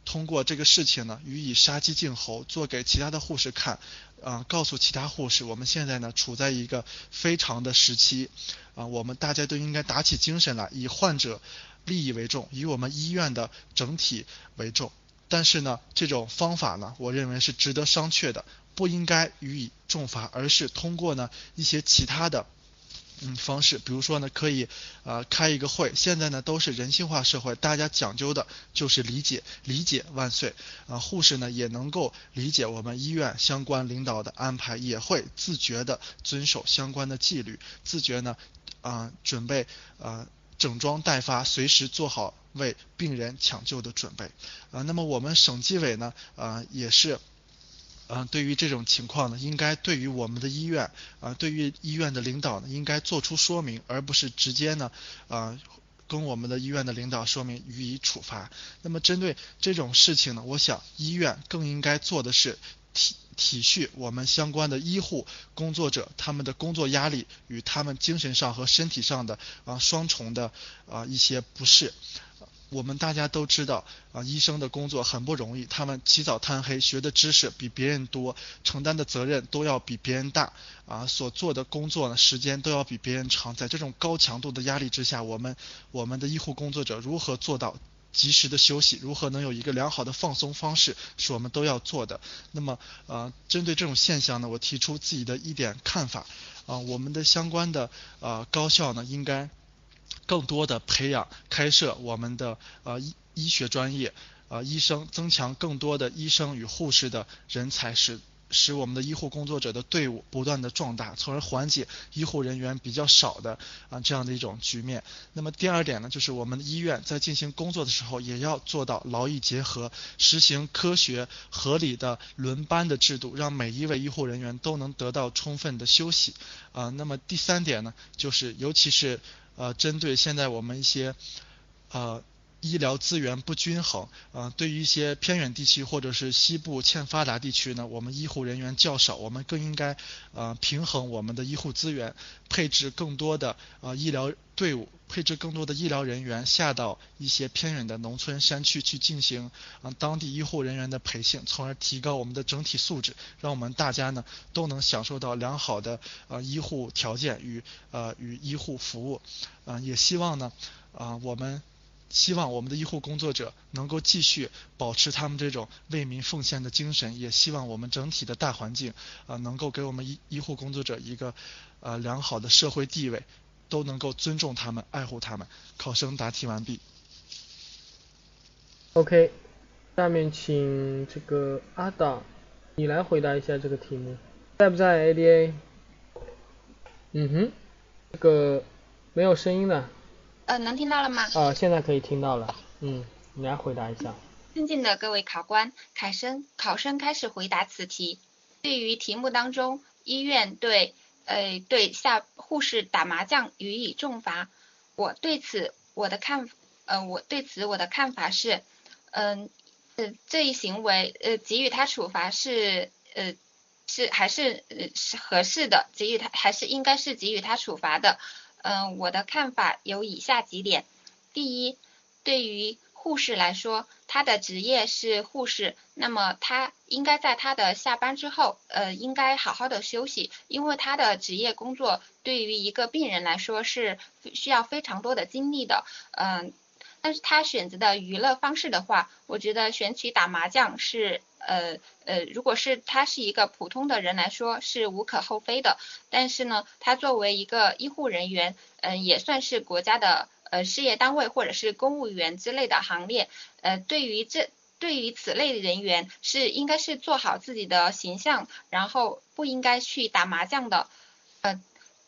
通过这个事情呢，予以杀鸡儆猴，做给其他的护士看，啊，告诉其他护士，我们现在呢处在一个非常的时期，啊，我们大家都应该打起精神来，以患者利益为重，以我们医院的整体为重。但是呢，这种方法呢，我认为是值得商榷的，不应该予以重罚，而是通过呢一些其他的。嗯，方式，比如说呢，可以呃开一个会。现在呢都是人性化社会，大家讲究的就是理解，理解万岁。啊，护士呢也能够理解我们医院相关领导的安排，也会自觉的遵守相关的纪律，自觉呢啊准备呃整装待发，随时做好为病人抢救的准备。啊，那么我们省纪委呢啊也是。嗯，对于这种情况呢，应该对于我们的医院啊，对于医院的领导呢，应该做出说明，而不是直接呢，啊，跟我们的医院的领导说明予以处罚。那么针对这种事情呢，我想医院更应该做的是体体恤我们相关的医护工作者他们的工作压力与他们精神上和身体上的啊双重的啊一些不适。我们大家都知道啊，医生的工作很不容易，他们起早贪黑，学的知识比别人多，承担的责任都要比别人大啊，所做的工作呢，时间都要比别人长。在这种高强度的压力之下，我们我们的医护工作者如何做到及时的休息，如何能有一个良好的放松方式，是我们都要做的。那么，呃，针对这种现象呢，我提出自己的一点看法。啊，我们的相关的呃高校呢，应该更多的培养开设我们的呃医医学专业，呃医生增强更多的医生与护士的人才，使使我们的医护工作者的队伍不断的壮大，从而缓解医护人员比较少的啊这样的一种局面。那么第二点呢，就是我们医院在进行工作的时候，也要做到劳逸结合，实行科学合理的轮班的制度，让每一位医护人员都能得到充分的休息。啊，那么第三点呢，就是尤其是呃，针对现在我们一些呃医疗资源不均衡，呃，对于一些偏远地区或者是西部欠发达地区呢，我们医护人员较少，我们更应该呃平衡我们的医护资源，配置更多的呃医疗队伍，配置更多的医疗人员下到一些偏远的农村山区去进行啊当地医护人员的培训，从而提高我们的整体素质，让我们大家呢都能享受到良好的呃医护条件与呃与医护服务，啊也希望呢啊我们。希望我们的医护工作者能够继续保持他们这种为民奉献的精神，也希望我们整体的大环境啊能够给我们医医护工作者一个呃良好的社会地位，都能够尊重他们、爱护他们。考生答题完毕。OK，下面请这个阿达，你来回答一下这个题目，在不在 ADA？嗯哼，这个没有声音的。呃，能听到了吗？呃，现在可以听到了。嗯，你来回答一下。尊敬的各位考官，考生，考生开始回答此题。对于题目当中医院对呃对下护士打麻将予以重罚，我对此我的看呃我对此我的看法是，嗯呃这一行为呃给予他处罚是呃是还是呃是合适的，给予他还是应该是给予他处罚的。嗯，我的看法有以下几点。第一，对于护士来说，他的职业是护士，那么他应该在他的下班之后，呃，应该好好的休息，因为他的职业工作对于一个病人来说是需要非常多的精力的。嗯，但是他选择的娱乐方式的话，我觉得选取打麻将是。呃呃，如果是他是一个普通的人来说是无可厚非的，但是呢，他作为一个医护人员，嗯，也算是国家的呃事业单位或者是公务员之类的行列，呃，对于这对于此类人员是应该是做好自己的形象，然后不应该去打麻将的，呃，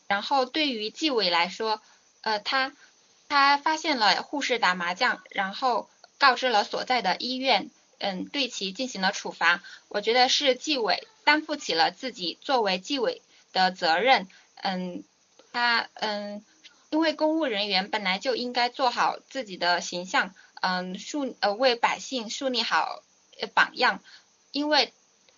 然后对于纪委来说，呃，他他发现了护士打麻将，然后告知了所在的医院。嗯，对其进行了处罚，我觉得是纪委担负起了自己作为纪委的责任。嗯，他嗯，因为公务人员本来就应该做好自己的形象，嗯，树呃为百姓树立好榜样。因为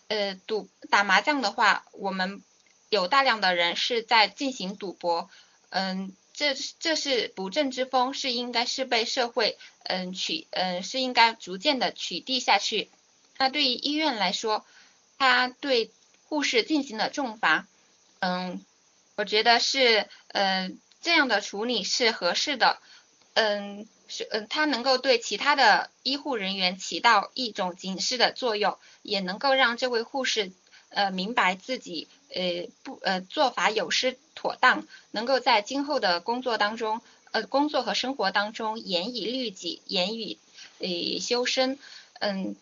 呃赌打麻将的话，我们有大量的人是在进行赌博，嗯。这这是不正之风，是应该是被社会嗯取嗯是应该逐渐的取缔下去。那对于医院来说，他对护士进行了重罚，嗯，我觉得是嗯这样的处理是合适的，嗯是嗯它能够对其他的医护人员起到一种警示的作用，也能够让这位护士呃明白自己呃不呃做法有失。妥当，能够在今后的工作当中，呃，工作和生活当中严以律己，严以呃修身，嗯，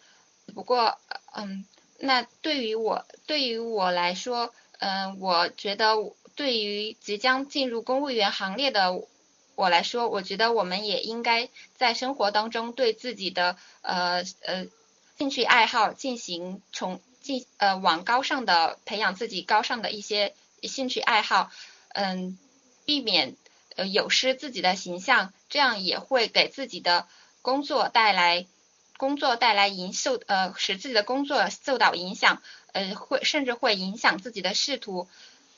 不过，嗯，那对于我，对于我来说，嗯，我觉得对于即将进入公务员行列的我来说，我觉得我们也应该在生活当中对自己的呃呃兴趣爱好进行从进呃往高尚的培养自己高尚的一些兴趣爱好。嗯，避免呃有失自己的形象，这样也会给自己的工作带来工作带来影受呃使自己的工作受到影响，呃会甚至会影响自己的仕途。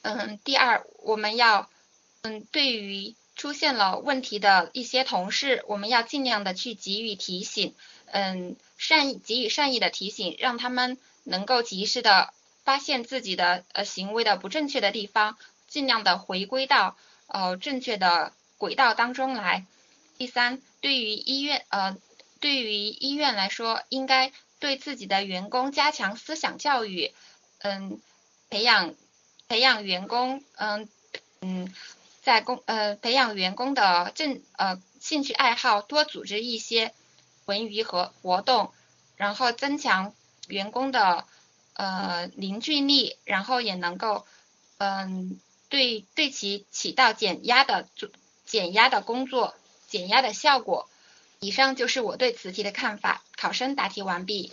嗯，第二，我们要嗯对于出现了问题的一些同事，我们要尽量的去给予提醒，嗯善意给予善意的提醒，让他们能够及时的发现自己的呃行为的不正确的地方。尽量的回归到呃正确的轨道当中来。第三，对于医院呃对于医院来说，应该对自己的员工加强思想教育，嗯，培养培养员工，嗯嗯，在工呃培养员工的正呃兴趣爱好，多组织一些文娱和活动，然后增强员工的呃凝聚力，然后也能够嗯对对其起到减压的减压的工作，减压的效果。以上就是我对此题的看法。考生答题完毕。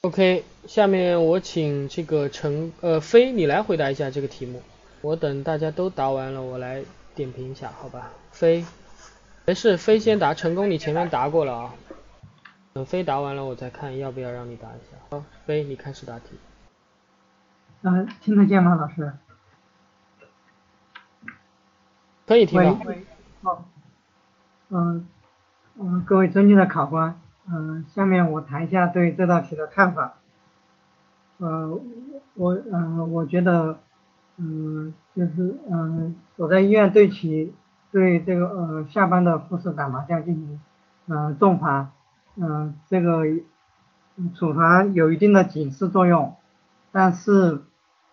OK，下面我请这个陈呃飞你来回答一下这个题目。我等大家都答完了，我来点评一下，好吧？飞，没事，飞先答。成功，你前面答过了啊。等飞答完了，我再看要不要让你答一下。好，飞，你开始答题。嗯，听得见吗，老师？可以听到。好。嗯。嗯，各位尊敬的考官，嗯，下面我谈一下对这道题的看法。呃，我嗯，我觉得，嗯，就是嗯，我在医院对其对这个呃下班的护士打麻将进行嗯重罚，嗯，这个处罚有一定的警示作用，但是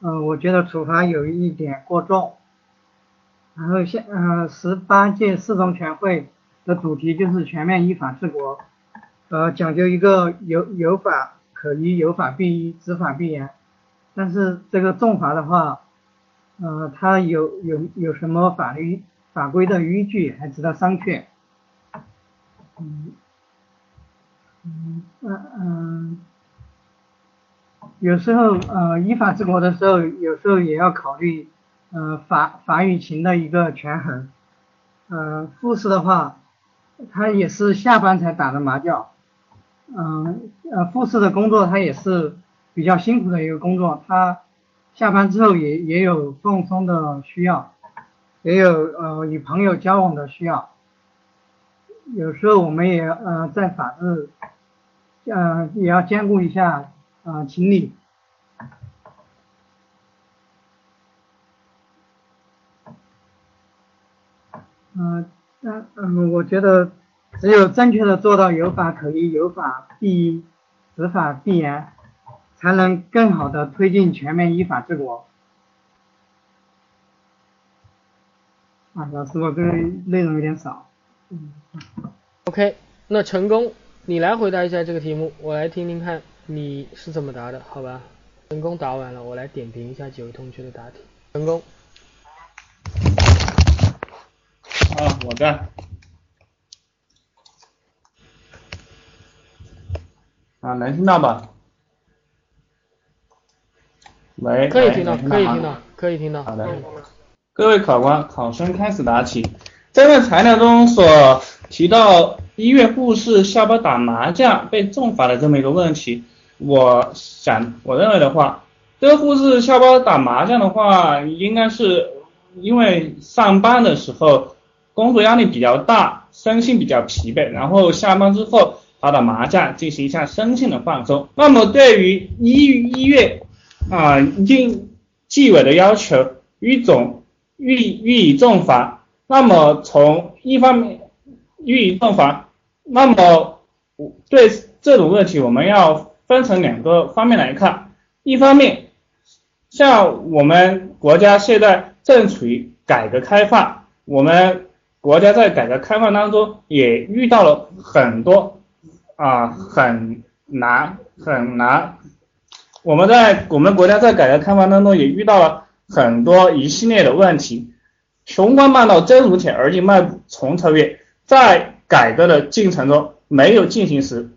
嗯，我觉得处罚有一点过重。然后现嗯十八届四中全会。的主题就是全面依法治国，呃，讲究一个有有法可依、有法必依、执法必严。但是这个重罚的话，呃，它有有有什么法律法规的依据，还值得商榷。嗯嗯嗯嗯，有时候呃依法治国的时候，有时候也要考虑呃法法与情的一个权衡。呃，复试的话。他也是下班才打的麻将，嗯，呃，复试的工作他也是比较辛苦的一个工作，他下班之后也也有放松的需要，也有呃与朋友交往的需要，有时候我们也呃在法治，呃也要兼顾一下啊情理，嗯。嗯嗯，我觉得只有正确的做到有法可依、有法必依、执法必严，才能更好的推进全面依法治国。啊，老师，我这个内容有点少。嗯。OK，那成功，你来回答一下这个题目，我来听听看你是怎么答的，好吧？成功答完了，我来点评一下几位同学的答题。成功。啊，我的。啊，能听到吧？喂，可以听到，可以听到，可以听到。好的，各位考官，考生开始答题。这份材料中所提到医院护士下班打麻将被重罚的这么一个问题，我想，我认为的话，这个护士下班打麻将的话，应该是因为上班的时候。工作压力比较大，身心比较疲惫，然后下班之后打打麻将，进行一下身心的放松。那么对于医医院啊，应纪委的要求予总予予以重罚。那么从一方面予以重罚，那么对这种问题我们要分成两个方面来看。一方面，像我们国家现在正处于改革开放，我们。国家在改革开放当中也遇到了很多啊很难很难，我们在我们国家在改革开放当中也遇到了很多一系列的问题。穷关漫道真如铁，而今迈步重超越。在改革的进程中没有进行时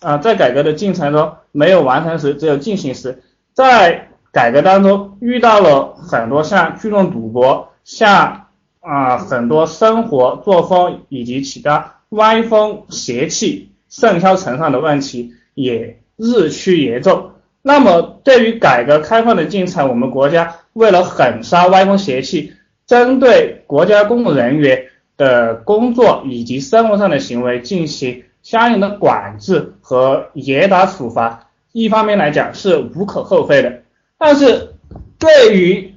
啊，在改革的进程中没有完成时，只有进行时。在改革当中遇到了很多像聚众赌博，像。啊，很多生活作风以及其他歪风邪气盛嚣尘上的问题也日趋严重。那么，对于改革开放的进程，我们国家为了狠杀歪风邪气，针对国家公务人员的工作以及生活上的行为进行相应的管制和严打处罚，一方面来讲是无可厚非的。但是，对于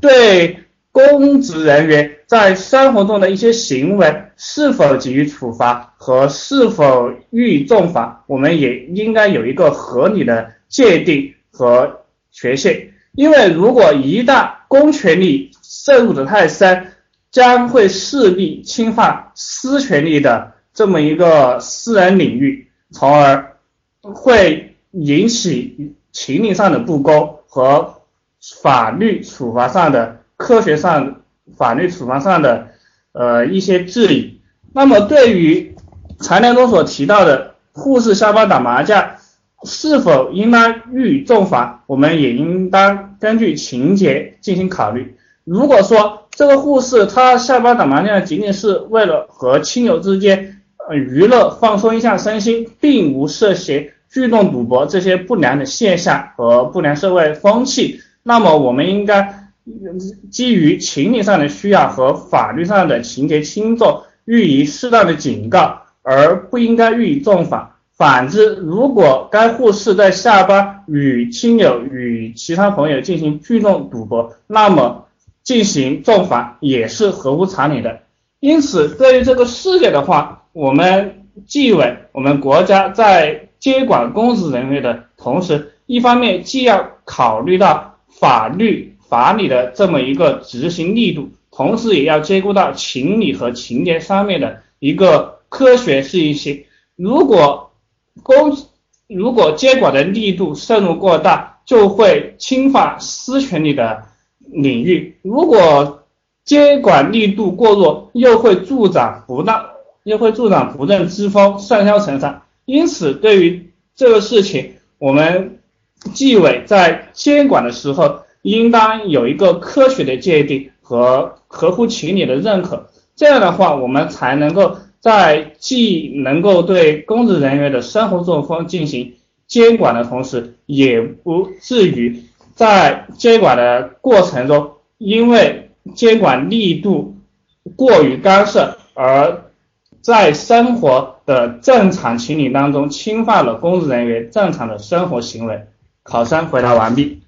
对公职人员在生活中的一些行为是否给予处罚和是否予以重罚，我们也应该有一个合理的界定和权限。因为如果一旦公权力涉入的太深，将会势必侵犯私权利的这么一个私人领域，从而会引起情理上的不公和法律处罚上的科学上法律处罚上的呃一些质疑。那么对于材料中所提到的护士下班打麻将是否应当予以重罚，我们也应当根据情节进行考虑。如果说这个护士他下班打麻将仅仅是为了和亲友之间呃娱乐放松一下身心，并无涉嫌聚众赌博这些不良的现象和不良社会风气，那么我们应该基于情理上的需要和法律上的情节轻重，予以适当的警告，而不应该予以重罚。反之，如果该护士在下班与亲友与其他朋友进行聚众赌博，那么进行重罚也是合乎常理的。因此，对于这个事件的话，我们纪委、我们国家在接管公职人员的同时，一方面既要考虑到法律法理的这么一个执行力度，同时也要兼顾到情理和情节上面的一个科学适宜性。如果公如果监管的力度渗入过大，就会侵犯私权利的。领域，如果监管力度过弱，又会助长不当，又会助长不正之风，上嚣尘上。因此，对于这个事情，我们纪委在监管的时候，应当有一个科学的界定和合乎情理的认可。这样的话，我们才能够在既能够对公职人员的生活作风进行监管的同时，也不至于。在监管的过程中，因为监管力度过于干涉，而在生活的正常情理当中侵犯了公职人员正常的生活行为。考生回答完毕。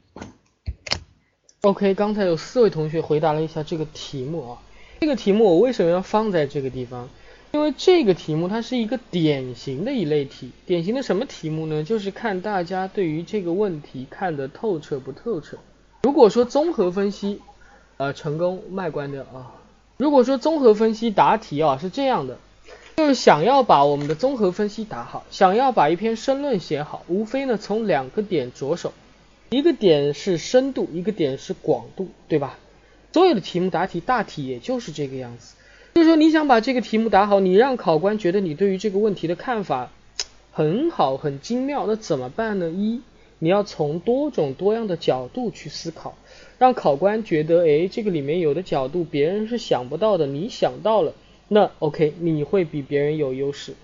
OK，刚才有四位同学回答了一下这个题目啊，这个题目我为什么要放在这个地方？因为这个题目它是一个典型的一类题，典型的什么题目呢？就是看大家对于这个问题看得透彻不透彻。如果说综合分析，呃，成功卖关掉啊。如果说综合分析答题啊是这样的，就是想要把我们的综合分析答好，想要把一篇申论写好，无非呢从两个点着手，一个点是深度，一个点是广度，对吧？所有的题目答题大体也就是这个样子。就是说，你想把这个题目答好，你让考官觉得你对于这个问题的看法 <tsk> 很好、很精妙，那怎么办呢？一，你要从多种多样的角度去思考，让考官觉得，哎，这个里面有的角度别人是想不到的，你想到了，那 OK，你会比别人有优势，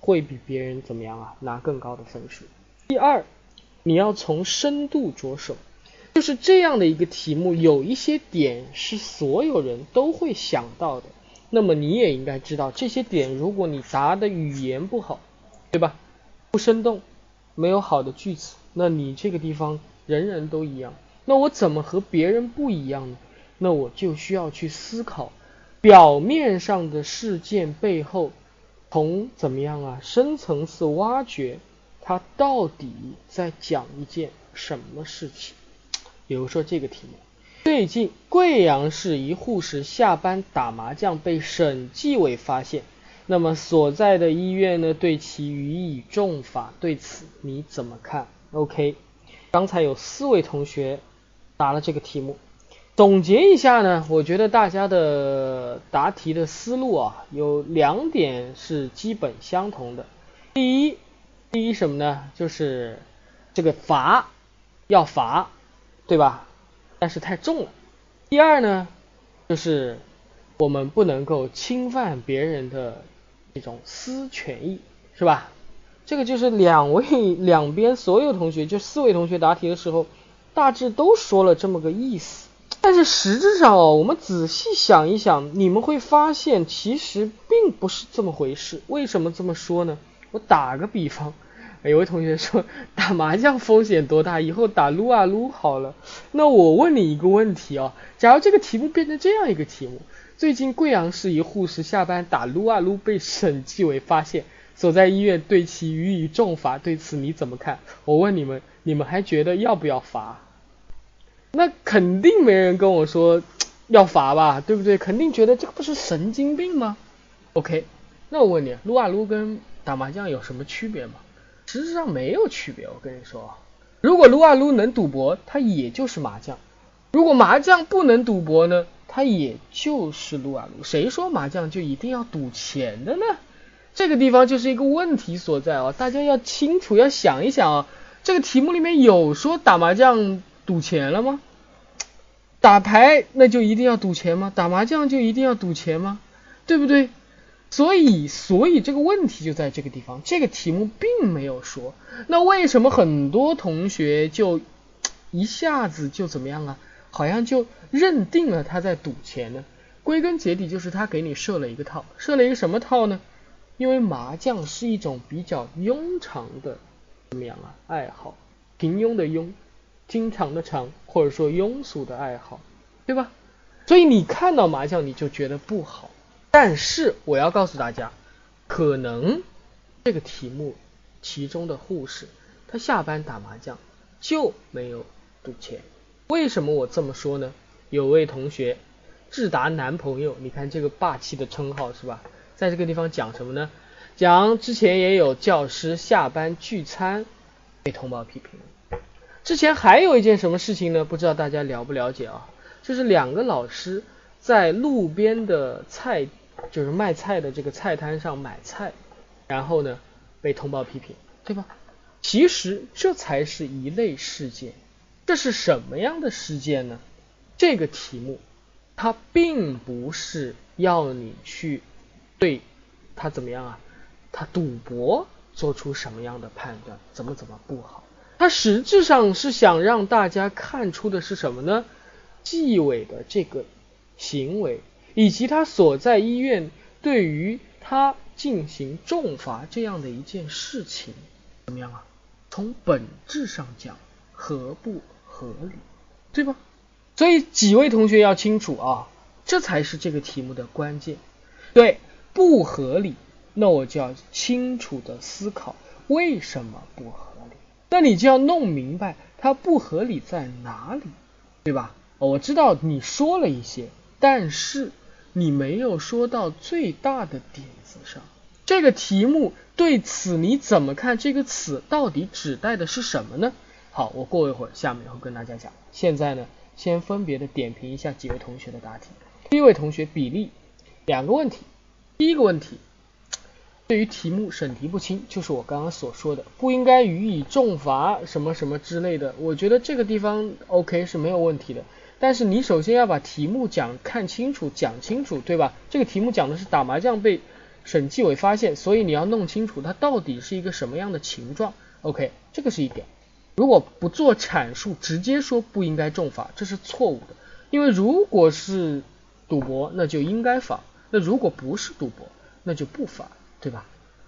会比别人怎么样啊？拿更高的分数。第二，你要从深度着手，就是这样的一个题目，有一些点是所有人都会想到的。那么你也应该知道这些点，如果你答的语言不好，对吧？不生动，没有好的句子，那你这个地方人人都一样。那我怎么和别人不一样呢？那我就需要去思考表面上的事件背后，从怎么样啊深层次挖掘，它到底在讲一件什么事情？比如说这个题目。最近，贵阳市一护士下班打麻将被省纪委发现，那么所在的医院呢对其予以重罚，对此你怎么看？OK，刚才有四位同学答了这个题目，总结一下呢，我觉得大家的答题的思路啊有两点是基本相同的，第一，第一什么呢？就是这个罚要罚，对吧？但是太重了。第二呢，就是我们不能够侵犯别人的这种私权益，是吧？这个就是两位 <laughs> 两边所有同学，就四位同学答题的时候，大致都说了这么个意思。但是实质上哦，我们仔细想一想，你们会发现其实并不是这么回事。为什么这么说呢？我打个比方，有位同学说打麻将风险多大，以后打撸啊撸好了。那我问你一个问题啊，假如这个题目变成这样一个题目，最近贵阳市一护士下班打撸啊撸被省纪委发现，所在医院对其予以重罚，对此你怎么看？我问你们，你们还觉得要不要罚？那肯定没人跟我说要罚吧，对不对？肯定觉得这个不是神经病吗？OK，那我问你，撸啊撸跟打麻将有什么区别吗？实质上没有区别，我跟你说，如果撸啊撸能赌博，它也就是麻将；如果麻将不能赌博呢，它也就是撸啊撸。谁说麻将就一定要赌钱的呢？这个地方就是一个问题所在啊！大家要清楚，要想一想啊，这个题目里面有说打麻将赌钱了吗？打牌那就一定要赌钱吗？打麻将就一定要赌钱吗？对不对？所以，所以这个问题就在这个地方，这个题目并没有说。那为什么很多同学就一下子就怎么样啊？好像就认定了他在赌钱呢？归根结底就是他给你设了一个套，设了一个什么套呢？因为麻将是一种比较庸常的怎么样啊？爱好，平庸的庸，经常的常，或者说庸俗的爱好，对吧？所以你看到麻将你就觉得不好。但是我要告诉大家，可能这个题目其中的护士，她下班打麻将就没有赌钱。为什么我这么说呢？有位同学智达男朋友，你看这个霸气的称号是吧？在这个地方讲什么呢？讲之前也有教师下班聚餐被通报批评。之前还有一件什么事情呢？不知道大家了不了解啊？就是两个老师在路边的菜。就是卖菜的这个菜摊上买菜，然后呢被通报批评，对吧？其实这才是一类事件。这是什么样的事件呢？这个题目它并不是要你去对他怎么样啊，他赌博做出什么样的判断，怎么怎么不好。它实质上是想让大家看出的是什么呢？纪委的这个行为。以及他所在医院对于他进行重罚这样的一件事情，怎么样啊？从本质上讲合不合理，对吧？所以几位同学要清楚啊，这才是这个题目的关键。对，不合理，那我就要清楚的思考为什么不合理。那你就要弄明白它不合理在哪里，对吧？我知道你说了一些，但是。你没有说到最大的点子上，这个题目对此你怎么看？这个词到底指代的是什么呢？好，我过一会儿下面会跟大家讲。现在呢，先分别的点评一下几位同学的答题。第一位同学比例，两个问题。第一个问题，对于题目审题不清，就是我刚刚所说的不应该予以重罚什么什么之类的，我觉得这个地方 OK 是没有问题的。但是你首先要把题目讲看清楚，讲清楚，对吧？这个题目讲的是打麻将被省纪委发现，所以你要弄清楚它到底是一个什么样的情状。OK，这个是一点。如果不做阐述，直接说不应该重罚，这是错误的。因为如果是赌博，那就应该罚；那如果不是赌博，那就不罚，对吧？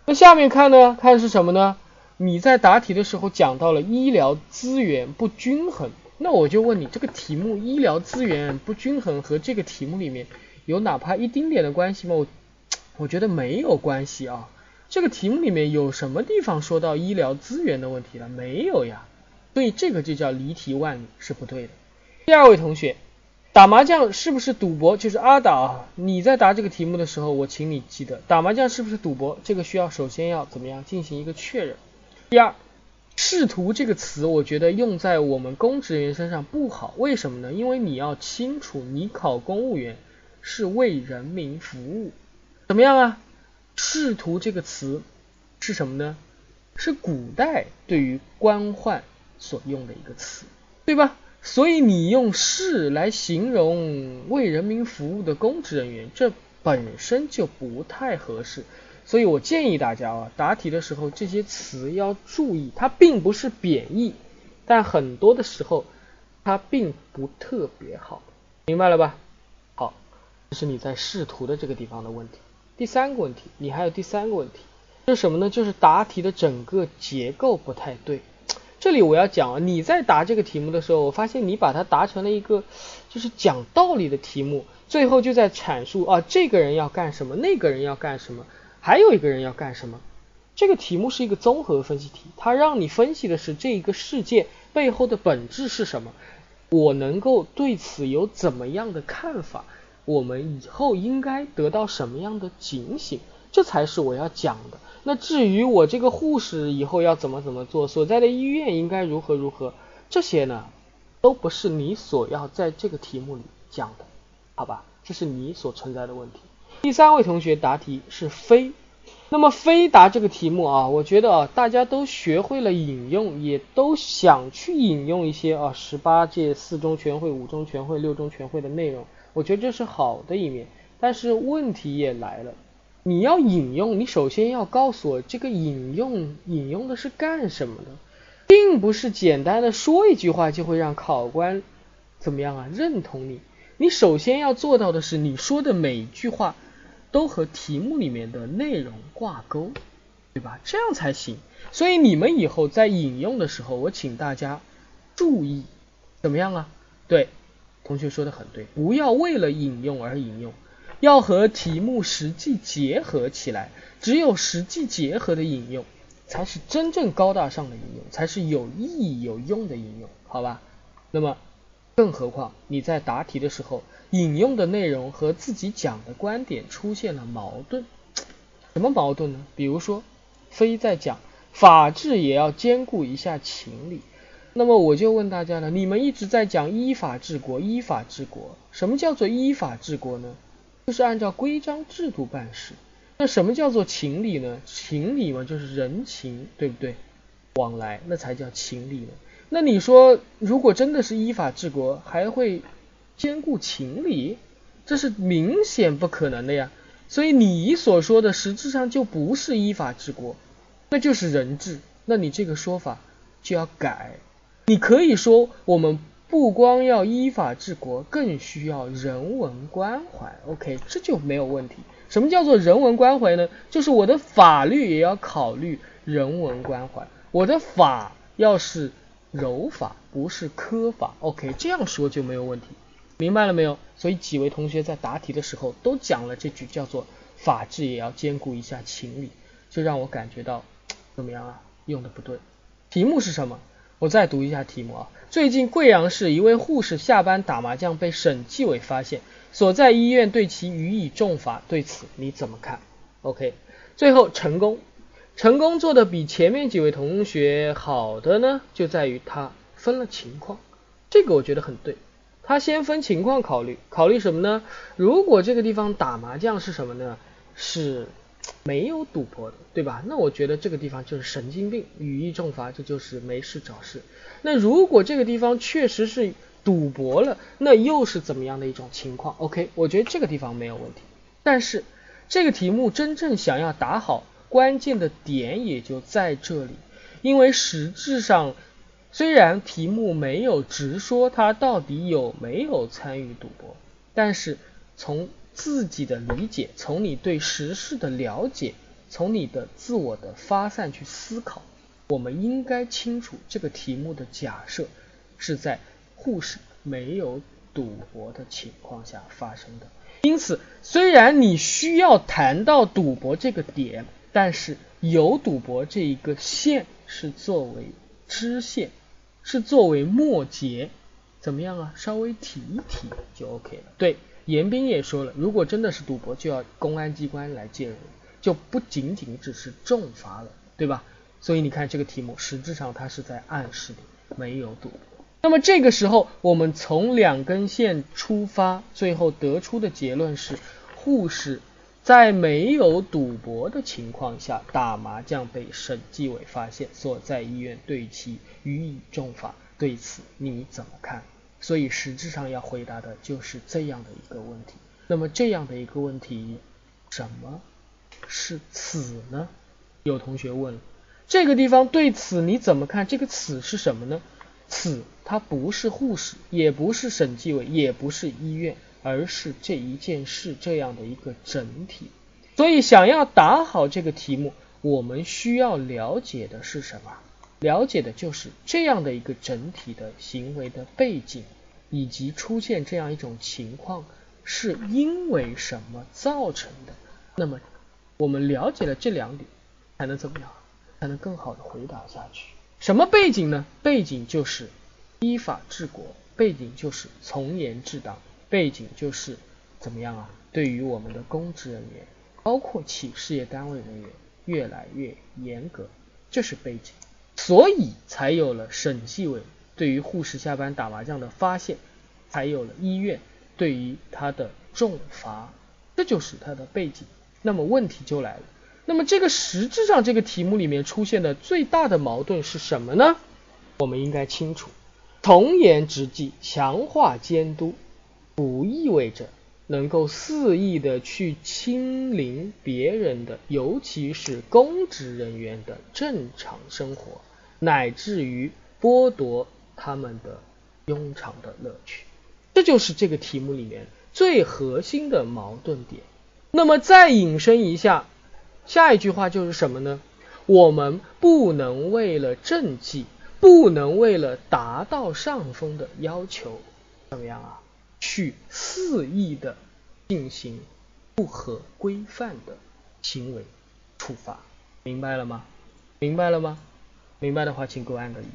那下面看呢？看是什么呢？你在答题的时候讲到了医疗资源不均衡。那我就问你，这个题目医疗资源不均衡和这个题目里面有哪怕一丁点的关系吗？我我觉得没有关系啊。这个题目里面有什么地方说到医疗资源的问题了？没有呀。所以这个就叫离题万里，是不对的。第二位同学，打麻将是不是赌博？就是阿导，你在答这个题目的时候，我请你记得，打麻将是不是赌博？这个需要首先要怎么样进行一个确认。第二。仕途这个词，我觉得用在我们公职人员身上不好。为什么呢？因为你要清楚，你考公务员是为人民服务。怎么样啊？仕途这个词是什么呢？是古代对于官宦所用的一个词，对吧？所以你用仕来形容为人民服务的公职人员，这本身就不太合适。所以我建议大家啊，答题的时候这些词要注意，它并不是贬义，但很多的时候它并不特别好，明白了吧？好，这是你在试图的这个地方的问题。第三个问题，你还有第三个问题，是什么呢？就是答题的整个结构不太对。这里我要讲，你在答这个题目的时候，我发现你把它答成了一个就是讲道理的题目，最后就在阐述啊，这个人要干什么，那个人要干什么，还有一个人要干什么。这个题目是一个综合分析题，它让你分析的是这一个事件背后的本质是什么，我能够对此有怎么样的看法，我们以后应该得到什么样的警醒，这才是我要讲的。那至于我这个护士以后要怎么怎么做，所在的医院应该如何如何，这些呢，都不是你所要在这个题目里讲的，好吧？这是你所存在的问题。第三位同学答题是非，那么非答这个题目啊，我觉得啊，大家都学会了引用，也都想去引用一些啊十八届四中全会、五中全会、六中全会的内容，我觉得这是好的一面，但是问题也来了。你要引用，你首先要告诉我这个引用引用的是干什么的，并不是简单的说一句话就会让考官怎么样啊认同你。你首先要做到的是，你说的每一句话都和题目里面的内容挂钩，对吧？这样才行。所以你们以后在引用的时候，我请大家注意，怎么样啊？对，同学说的很对，不要为了引用而引用。要和题目实际结合起来，只有实际结合的引用，才是真正高大上的引用，才是有意义有用的引用，好吧？那么，更何况你在答题的时候，引用的内容和自己讲的观点出现了矛盾，什么矛盾呢？比如说，非在讲法治也要兼顾一下情理，那么我就问大家了，你们一直在讲依法治国，依法治国，什么叫做依法治国呢？就是按照规章制度办事。那什么叫做情理呢？情理嘛，就是人情，对不对？往来，那才叫情理呢。那你说，如果真的是依法治国，还会兼顾情理？这是明显不可能的呀。所以你所说的实质上就不是依法治国，那就是人治。那你这个说法就要改。你可以说我们。不光要依法治国，更需要人文关怀。OK，这就没有问题。什么叫做人文关怀呢？就是我的法律也要考虑人文关怀，我的法要是柔法，不是苛法。OK，这样说就没有问题，明白了没有？所以几位同学在答题的时候都讲了这句叫做“法治也要兼顾一下情理”，就让我感觉到怎么样啊？用的不对。题目是什么？我再读一下题目啊。最近贵阳市一位护士下班打麻将被省纪委发现，所在医院对其予以重罚，对此你怎么看？OK，最后成功，成功做的比前面几位同学好的呢，就在于他分了情况，这个我觉得很对，他先分情况考虑，考虑什么呢？如果这个地方打麻将是什么呢？是。没有赌博的，对吧？那我觉得这个地方就是神经病，予以重罚，这就是没事找事。那如果这个地方确实是赌博了，那又是怎么样的一种情况？OK，我觉得这个地方没有问题。但是这个题目真正想要打好，关键的点也就在这里，因为实质上虽然题目没有直说他到底有没有参与赌博，但是从自己的理解，从你对时事的了解，从你的自我的发散去思考，我们应该清楚这个题目的假设是在护士没有赌博的情况下发生的。因此，虽然你需要谈到赌博这个点，但是有赌博这一个线是作为支线，是作为末节，怎么样啊？稍微提一提就 OK 了。对。严彬也说了，如果真的是赌博，就要公安机关来介入，就不仅仅只是重罚了，对吧？所以你看这个题目，实质上它是在暗示你没有赌博。那么这个时候，我们从两根线出发，最后得出的结论是，护士在没有赌博的情况下打麻将被省纪委发现，所在医院对其予以重罚。对此你怎么看？所以实质上要回答的就是这样的一个问题。那么这样的一个问题，什么是此呢？有同学问了，这个地方对此你怎么看？这个此是什么呢？此它不是护士，也不是审计委，也不是医院，而是这一件事这样的一个整体。所以想要答好这个题目，我们需要了解的是什么？了解的就是这样的一个整体的行为的背景，以及出现这样一种情况是因为什么造成的。那么，我们了解了这两点，才能怎么样？才能更好的回答下去。什么背景呢？背景就是依法治国，背景就是从严治党，背景就是怎么样啊？对于我们的公职人员，包括企事业单位人员，越来越严格，这是背景。所以才有了省纪委对于护士下班打麻将的发现，才有了医院对于他的重罚，这就是他的背景。那么问题就来了，那么这个实质上这个题目里面出现的最大的矛盾是什么呢？我们应该清楚，从严执纪，强化监督，不意味着。能够肆意的去亲临别人的，尤其是公职人员的正常生活，乃至于剥夺他们的庸常的乐趣，这就是这个题目里面最核心的矛盾点。那么再引申一下，下一句话就是什么呢？我们不能为了政绩，不能为了达到上峰的要求，怎么样啊？去肆意的进行不合规范的行为处罚，明白了吗？明白了吗？明白的话，请给我按个一。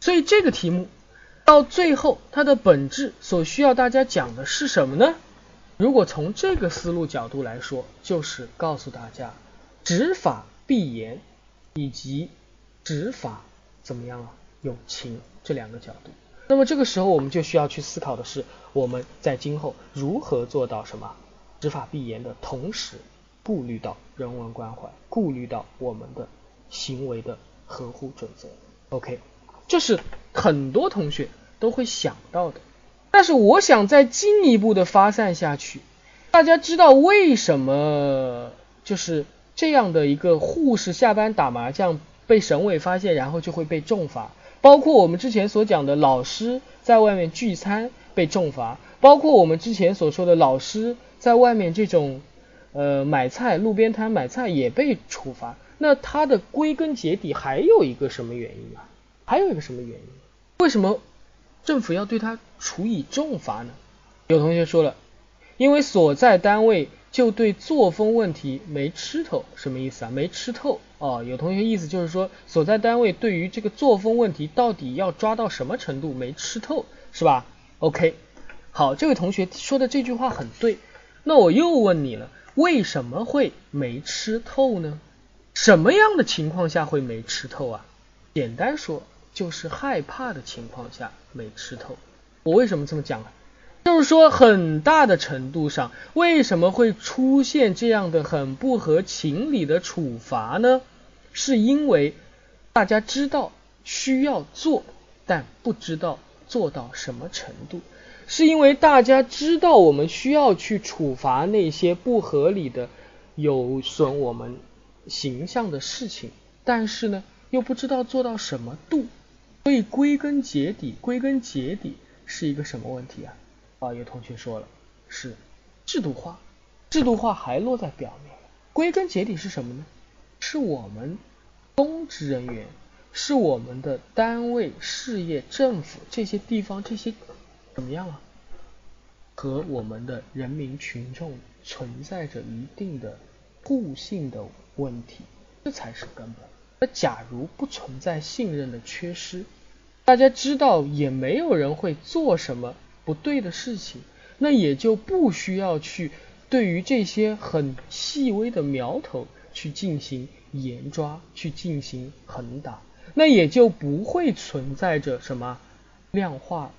所以这个题目到最后，它的本质所需要大家讲的是什么呢？如果从这个思路角度来说，就是告诉大家，执法必严，以及执法怎么样啊？有情这两个角度。那么这个时候，我们就需要去思考的是，我们在今后如何做到什么执法必严的同时，顾虑到人文关怀，顾虑到我们的行为的合乎准则。OK，这是很多同学都会想到的。但是我想再进一步的发散下去，大家知道为什么就是这样的一个护士下班打麻将被省委发现，然后就会被重罚？包括我们之前所讲的老师在外面聚餐被重罚，包括我们之前所说的老师在外面这种呃买菜路边摊买菜也被处罚。那它的归根结底还有一个什么原因啊？还有一个什么原因？为什么政府要对他处以重罚呢？有同学说了，因为所在单位。就对作风问题没吃透，什么意思啊？没吃透哦。有同学意思就是说，所在单位对于这个作风问题到底要抓到什么程度没吃透，是吧？OK，好，这位同学说的这句话很对。那我又问你了，为什么会没吃透呢？什么样的情况下会没吃透啊？简单说，就是害怕的情况下没吃透。我为什么这么讲啊？就是说，很大的程度上，为什么会出现这样的很不合情理的处罚呢？是因为大家知道需要做，但不知道做到什么程度；是因为大家知道我们需要去处罚那些不合理的、有损我们形象的事情，但是呢，又不知道做到什么度。所以归根结底，归根结底是一个什么问题啊？啊，有同学说了，是制度化，制度化还落在表面，归根结底是什么呢？是我们公职人员，是我们的单位、事业、政府这些地方这些怎么样啊？和我们的人民群众存在着一定的互信的问题，这才是根本。那假如不存在信任的缺失，大家知道也没有人会做什么。不对的事情，那也就不需要去对于这些很细微的苗头去进行严抓，去进行横打，那也就不会存在着什么量化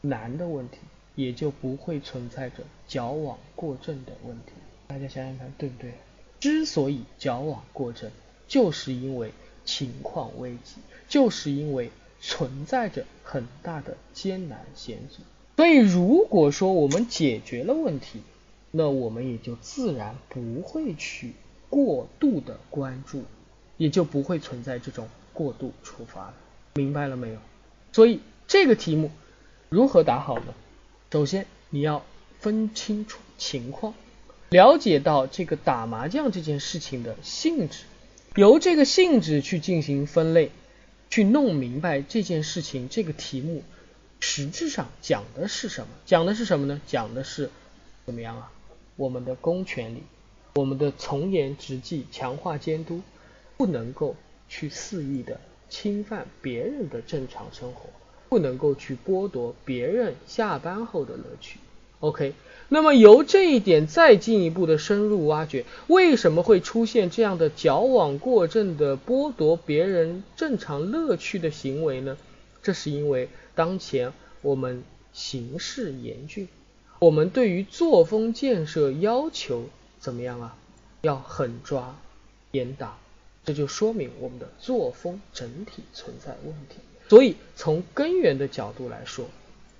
难的问题，也就不会存在着矫枉过正的问题。大家想想看，对不对？之所以矫枉过正，就是因为情况危急，就是因为存在着很大的艰难险阻。所以，如果说我们解决了问题，那我们也就自然不会去过度的关注，也就不会存在这种过度处罚了。明白了没有？所以这个题目如何答好呢？首先你要分清楚情况，了解到这个打麻将这件事情的性质，由这个性质去进行分类，去弄明白这件事情，这个题目实质上讲的是什么？讲的是什么呢？讲的是怎么样啊？我们的公权力，我们的从严执纪，强化监督，不能够去肆意的侵犯别人的正常生活，不能够去剥夺别人下班后的乐趣。OK，那么由这一点再进一步的深入挖掘，为什么会出现这样的矫枉过正的剥夺别人正常乐趣的行为呢？这是因为当前我们形势严峻，我们对于作风建设要求怎么样啊？要狠抓严打，这就说明我们的作风整体存在问题。所以从根源的角度来说。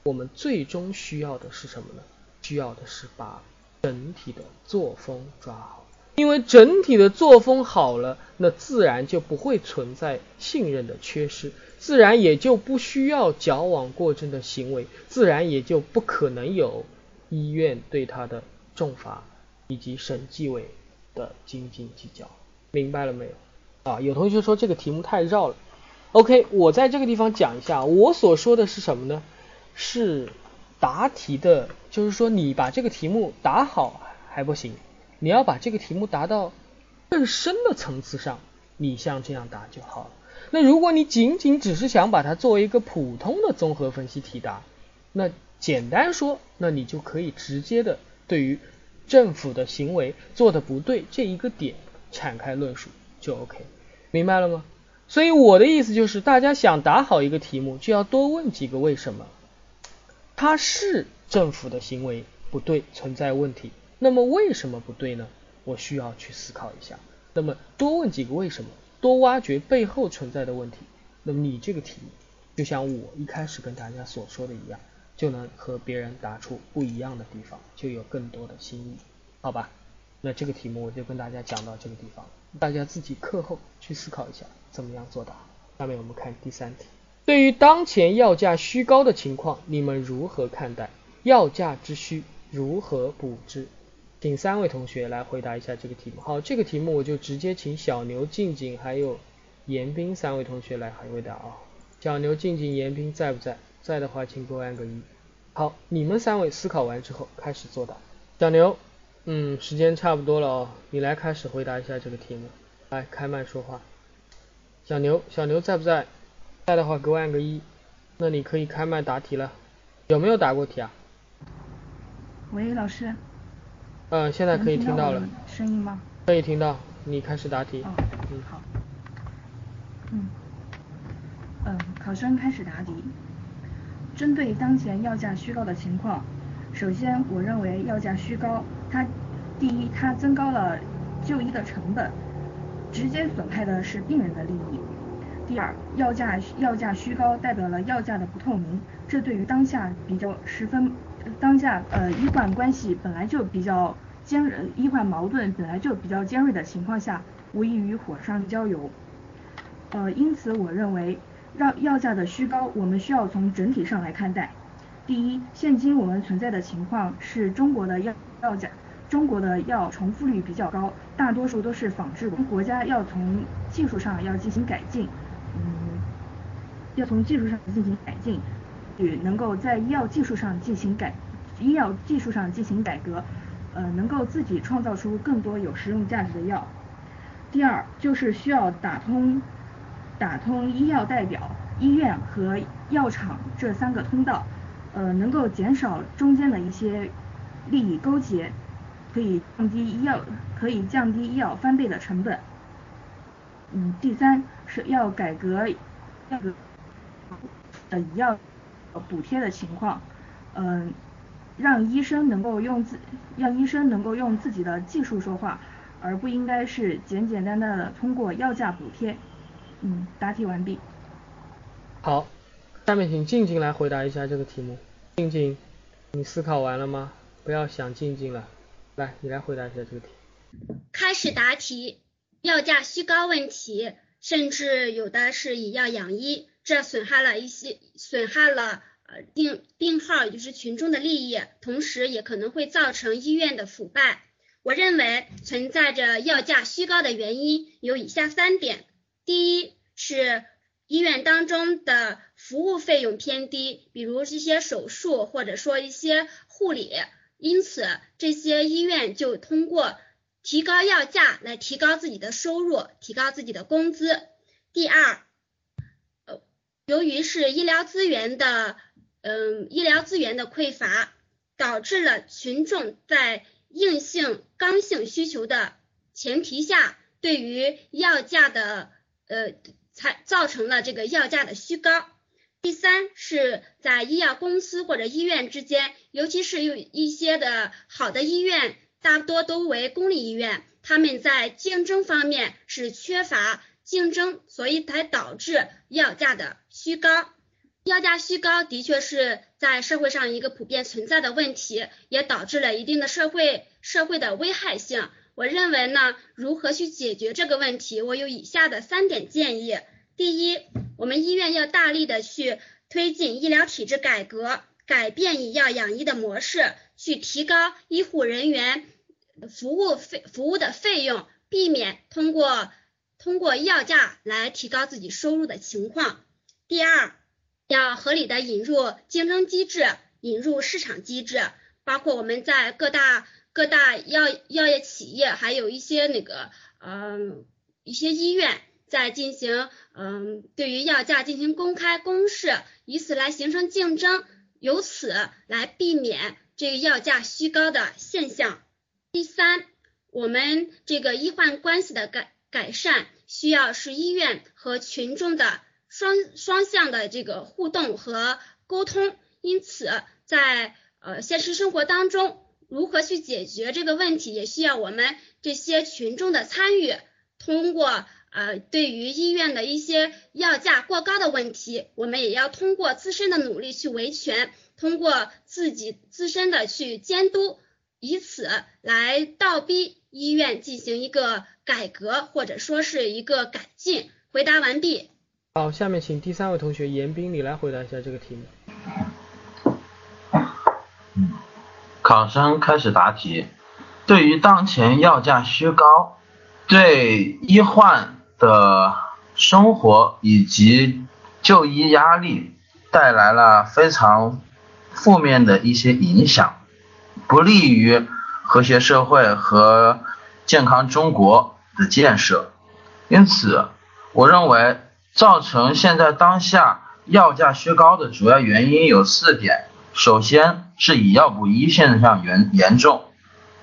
我们最终需要的是什么呢？需要的是把整体的作风抓好，因为整体的作风好了，那自然就不会存在信任的缺失，自然也就不需要矫枉过正的行为，自然也就不可能有医院对他的重罚以及省纪委的斤斤计较。明白了没有？啊，有同学说这个题目太绕了。OK，我在这个地方讲一下，我所说的是什么呢？是答题的，就是说你把这个题目答好还不行，你要把这个题目答到更深的层次上，你像这样答就好了。那如果你仅仅只是想把它作为一个普通的综合分析题答，那简单说，那你就可以直接的对于政府的行为做的不对这一个点展开论述就 OK，明白了吗？所以我的意思就是，大家想答好一个题目，就要多问几个为什么。它是政府的行为不对，存在问题。那么为什么不对呢？我需要去思考一下。那么多问几个为什么，多挖掘背后存在的问题。那么你这个题，就像我一开始跟大家所说的一样，就能和别人答出不一样的地方，就有更多的新意，好吧？那这个题目我就跟大家讲到这个地方，大家自己课后去思考一下怎么样作答。下面我们看第三题。对于当前药价虚高的情况，你们如何看待？药价之虚如何补之？请三位同学来回答一下这个题目。好，这个题目我就直接请小牛、静静还有严斌三位同学来回答啊。小牛、静静、严斌在不在？在的话，请给我按个一。好，你们三位思考完之后开始作答。小牛，嗯，时间差不多了哦，你来开始回答一下这个题目。来，开麦说话。小牛，小牛在不在？在的话给我按个一，那你可以开麦答题了。有没有答过题啊？喂，老师。嗯，现在可以听到了。声音吗？可以听到，你开始答题。哦，嗯，好。嗯，嗯，考生开始答题。针对当前药价虚高的情况，首先我认为药价虚高，它第一它增高了就医的成本，直接损害的是病人的利益。第二，药价药价虚高代表了药价的不透明，这对于当下比较十分，当下呃医患关系本来就比较尖锐，医患矛盾本来就比较尖锐的情况下，无异于火上浇油。呃，因此我认为，让药价的虚高，我们需要从整体上来看待。第一，现今我们存在的情况是中国的药药价，中国的药重复率比较高，大多数都是仿制我们，国家要从技术上要进行改进。嗯，要从技术上进行改进，能够在医药技术上进行改，医药技术上进行改革，呃，能够自己创造出更多有实用价值的药。第二，就是需要打通，打通医药代表、医院和药厂这三个通道，呃，能够减少中间的一些利益勾结，可以降低医药，可以降低医药翻倍的成本。嗯，第三是要改革那个呃医药补贴的情况，嗯，让医生能够用自让医生能够用自己的技术说话，而不应该是简简单单的通过药价补贴。嗯，答题完毕。好，下面请静静来回答一下这个题目。静静，你思考完了吗？不要想静静了，来，你来回答一下这个题。开始答题。药价虚高问题，甚至有的是以药养医，这损害了一些损害了呃病病号，也就是群众的利益，同时也可能会造成医院的腐败。我认为存在着药价虚高的原因有以下三点：第一是医院当中的服务费用偏低，比如一些手术或者说一些护理，因此这些医院就通过提高药价来提高自己的收入，提高自己的工资。第二，由于是医疗资源的，嗯，医疗资源的匮乏，导致了群众在硬性、刚性需求的前提下，对于药价的，呃，才造成了这个药价的虚高。第三是在医药公司或者医院之间，尤其是有一些的好的医院，大多都为公立医院，他们在竞争方面是缺乏。竞争，所以才导致药价的虚高。药价虚高的确是在社会上一个普遍存在的问题，也导致了一定的社会社会的危害性。我认为呢，如何去解决这个问题，我有以下的三点建议。第一，我们医院要大力的去推进医疗体制改革，改变以药养医的模式，去提高医护人员服务费服务的费用，避免通过。通过药价来提高自己收入的情况。第二，要合理的引入竞争机制，引入市场机制，包括我们在各大各大药药业企业，还有一些那个嗯一些医院，在进行嗯对于药价进行公开公示，以此来形成竞争，由此来避免这个药价虚高的现象。第三，我们这个医患关系的改。改善需要是医院和群众的双双向的这个互动和沟通，因此在呃现实生活当中，如何去解决这个问题，也需要我们这些群众的参与。通过呃对于医院的一些药价过高的问题，我们也要通过自身的努力去维权，通过自己自身的去监督，以此来倒逼医院进行一个。改革或者说是一个改进。回答完毕。好，下面请第三位同学严斌，你来回答一下这个题目。考生开始答题。对于当前药价虚高，对医患的生活以及就医压力带来了非常负面的一些影响，不利于和谐社会和健康中国。的建设，因此，我认为造成现在当下药价虚高的主要原因有四点：首先是以药补医现象严严重；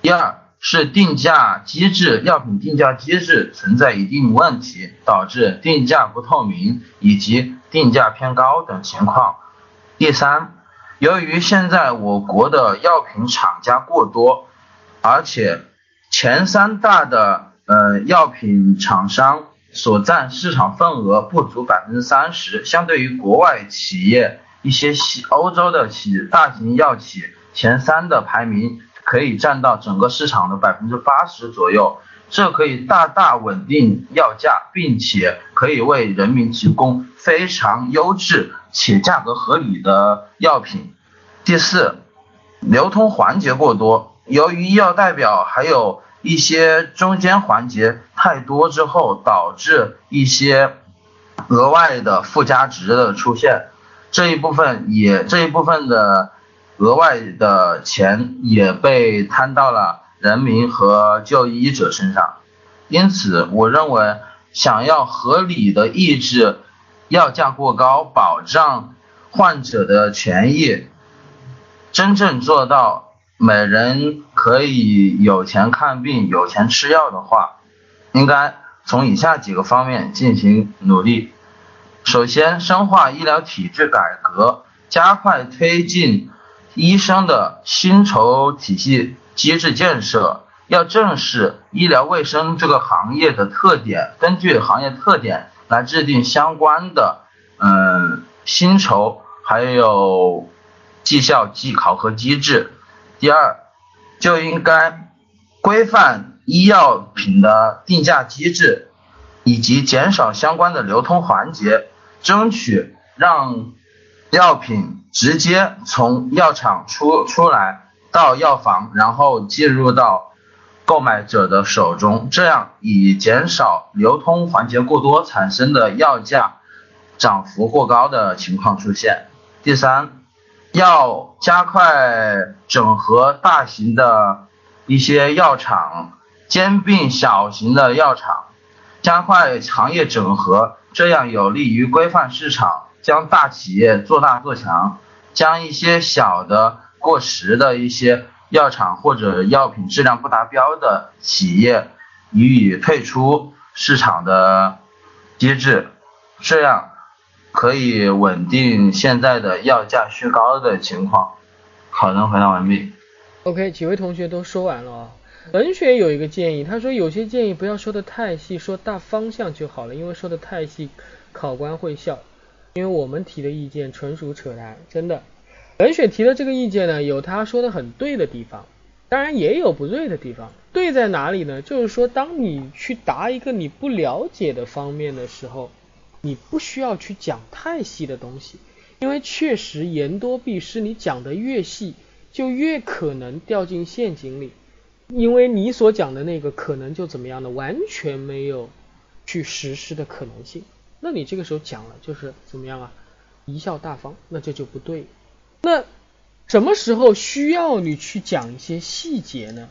第二是定价机制药品定价机制存在一定问题，导致定价不透明以及定价偏高等情况；第三，由于现在我国的药品厂家过多，而且前三大的。呃，药品厂商所占市场份额不足百分之三十，相对于国外企业，一些西欧洲的企大型药企前三的排名可以占到整个市场的百分之八十左右，这可以大大稳定药价，并且可以为人民提供非常优质且价格合理的药品。第四，流通环节过多，由于医药代表还有。一些中间环节太多之后，导致一些额外的附加值的出现，这一部分也这一部分的额外的钱也被摊到了人民和就医者身上。因此，我认为想要合理的抑制药价过高，保障患者的权益，真正做到。每人可以有钱看病、有钱吃药的话，应该从以下几个方面进行努力。首先，深化医疗体制改革，加快推进医生的薪酬体系机制建设。要正视医疗卫生这个行业的特点，根据行业特点来制定相关的嗯薪酬还有绩效机考核机制。第二，就应该规范医药品的定价机制，以及减少相关的流通环节，争取让药品直接从药厂出出来到药房，然后进入到购买者的手中，这样以减少流通环节过多产生的药价涨幅过高的情况出现。第三，要加快整合大型的一些药厂，兼并小型的药厂，加快行业整合，这样有利于规范市场，将大企业做大做强，将一些小的过时的一些。药厂或者药品质量不达标的企业予以退出市场的机制，这样可以稳定现在的药价虚高的情况。考生回答完毕。OK，几位同学都说完了啊。文学有一个建议，他说有些建议不要说的太细，说大方向就好了，因为说的太细，考官会笑。因为我们提的意见纯属扯淡，真的。文雪提的这个意见呢，有他说的很对的地方，当然也有不对的地方。对在哪里呢？就是说，当你去答一个你不了解的方面的时候，你不需要去讲太细的东西，因为确实言多必失，你讲的越细，就越可能掉进陷阱里，因为你所讲的那个可能就怎么样呢？完全没有去实施的可能性。那你这个时候讲了就是怎么样啊？贻笑大方，那这就不对。那什么时候需要你去讲一些细节呢？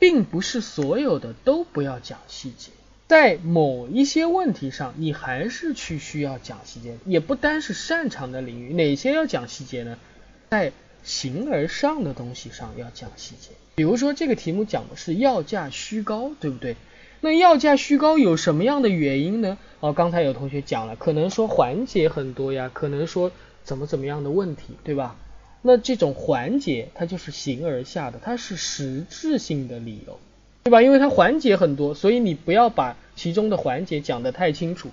并不是所有的都不要讲细节，在某一些问题上，你还是去需要讲细节，也不单是擅长的领域。哪些要讲细节呢？在形而上的东西上要讲细节。比如说这个题目讲的是药价虚高，对不对？那药价虚高有什么样的原因呢？哦，刚才有同学讲了，可能说环节很多呀，可能说怎么怎么样的问题，对吧？那这种环节它就是形而下的，它是实质性的理由，对吧？因为它环节很多，所以你不要把其中的环节讲得太清楚。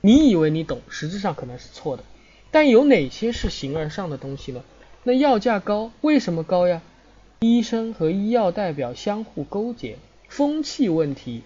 你以为你懂，实质上可能是错的。但有哪些是形而上的东西呢？那药价高，为什么高呀？医生和医药代表相互勾结，风气问题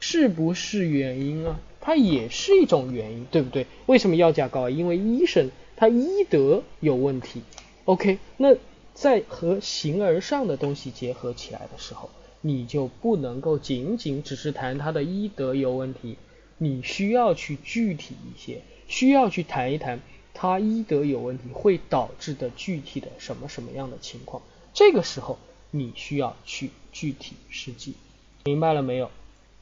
是不是原因啊？它也是一种原因，对不对？为什么药价高？因为医生他医德有问题。OK，那在和形而上的东西结合起来的时候，你就不能够仅仅只是谈他的医德有问题，你需要去具体一些，需要去谈一谈他医德有问题会导致的具体的什么什么样的情况。这个时候你需要去具体实际，明白了没有？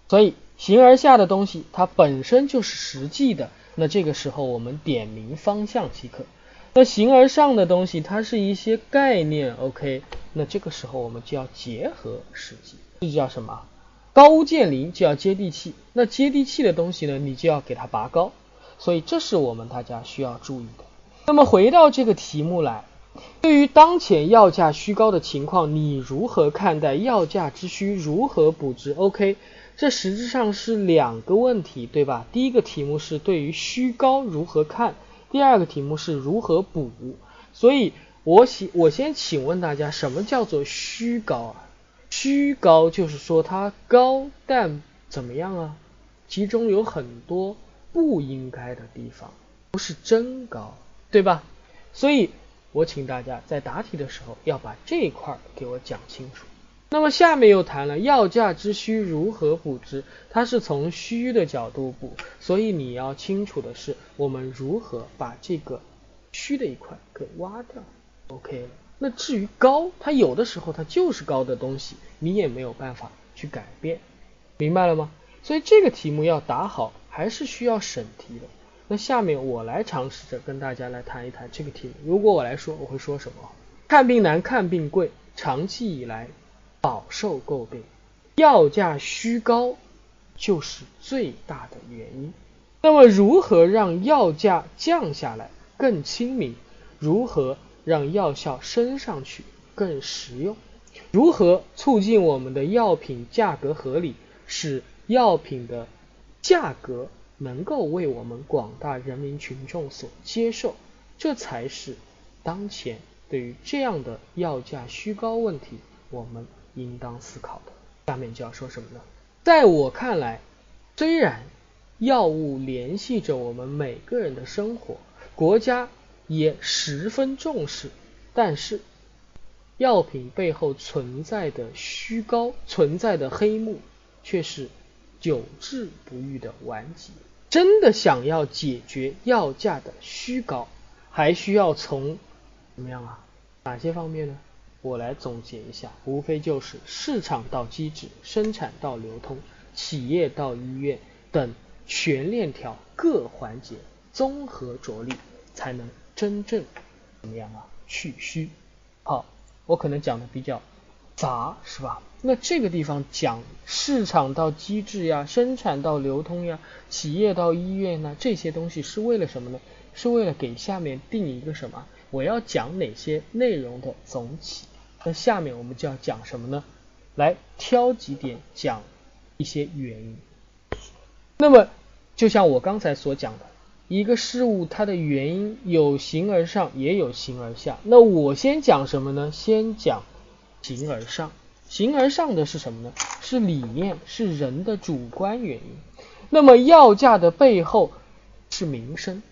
所以形而下的东西它本身就是实际的，那这个时候我们点明方向即可。那形而上的东西，它是一些概念，OK？那这个时候我们就要结合实际，这就叫什么？高屋建瓴就要接地气。那接地气的东西呢，你就要给它拔高。所以这是我们大家需要注意的。那么回到这个题目来，对于当前药价虚高的情况，你如何看待药价之虚？如何补之？OK？这实质上是两个问题，对吧？第一个题目是对于虚高如何看？第二个题目是如何补，所以我请我先请问大家，什么叫做虚高啊？虚高就是说它高，但怎么样啊？其中有很多不应该的地方，不是真高，对吧？所以我请大家在答题的时候要把这一块给我讲清楚。那么下面又谈了药价之虚如何补之，它是从虚的角度补，所以你要清楚的是我们如何把这个虚的一块给挖掉。OK，那至于高，它有的时候它就是高的东西，你也没有办法去改变，明白了吗？所以这个题目要答好，还是需要审题的。那下面我来尝试着跟大家来谈一谈这个题目。如果我来说，我会说什么？看病难，看病贵，长期以来。饱受诟病，药价虚高就是最大的原因。那么，如何让药价降下来更亲民？如何让药效升上去更实用？如何促进我们的药品价格合理，使药品的价格能够为我们广大人民群众所接受？这才是当前对于这样的药价虚高问题，我们。应当思考的，下面就要说什么呢？在我看来，虽然药物联系着我们每个人的生活，国家也十分重视，但是药品背后存在的虚高、存在的黑幕，却是久治不愈的顽疾。真的想要解决药价的虚高，还需要从怎么样啊？哪些方面呢？我来总结一下，无非就是市场到机制、生产到流通、企业到医院等全链条各环节综合着力，才能真正怎么样啊？去虚。好。我可能讲的比较杂，是吧？那这个地方讲市场到机制呀，生产到流通呀，企业到医院呢，这些东西是为了什么呢？是为了给下面定一个什么？我要讲哪些内容的总体？那下面我们就要讲什么呢？来挑几点讲一些原因。那么就像我刚才所讲的。一个事物它的原因有形而上，也有形而下。那我先讲什么呢？先讲形而上。形而上的是什么呢？是理念，是人的主观原因。那么要价的背后是民生，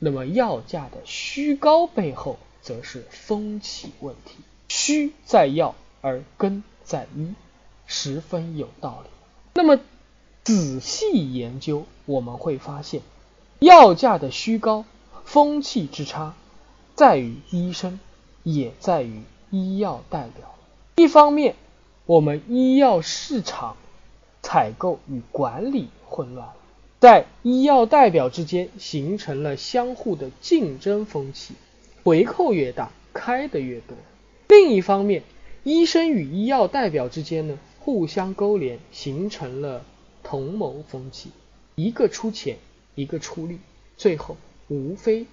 那么要价的虚高背后则是风气问题。虚在药而根在医，十分有道理。那么仔细研究，我们会发现。药价的虚高，风气之差，在于医生，也在于医药代表。一方面，我们医药市场采购与管理混乱，在医药代表之间形成了相互的竞争风气，回扣越大，开的越多。另一方面，医生与医药代表之间呢，互相勾连，形成了同谋风气，一个出钱。一个出力，最后无非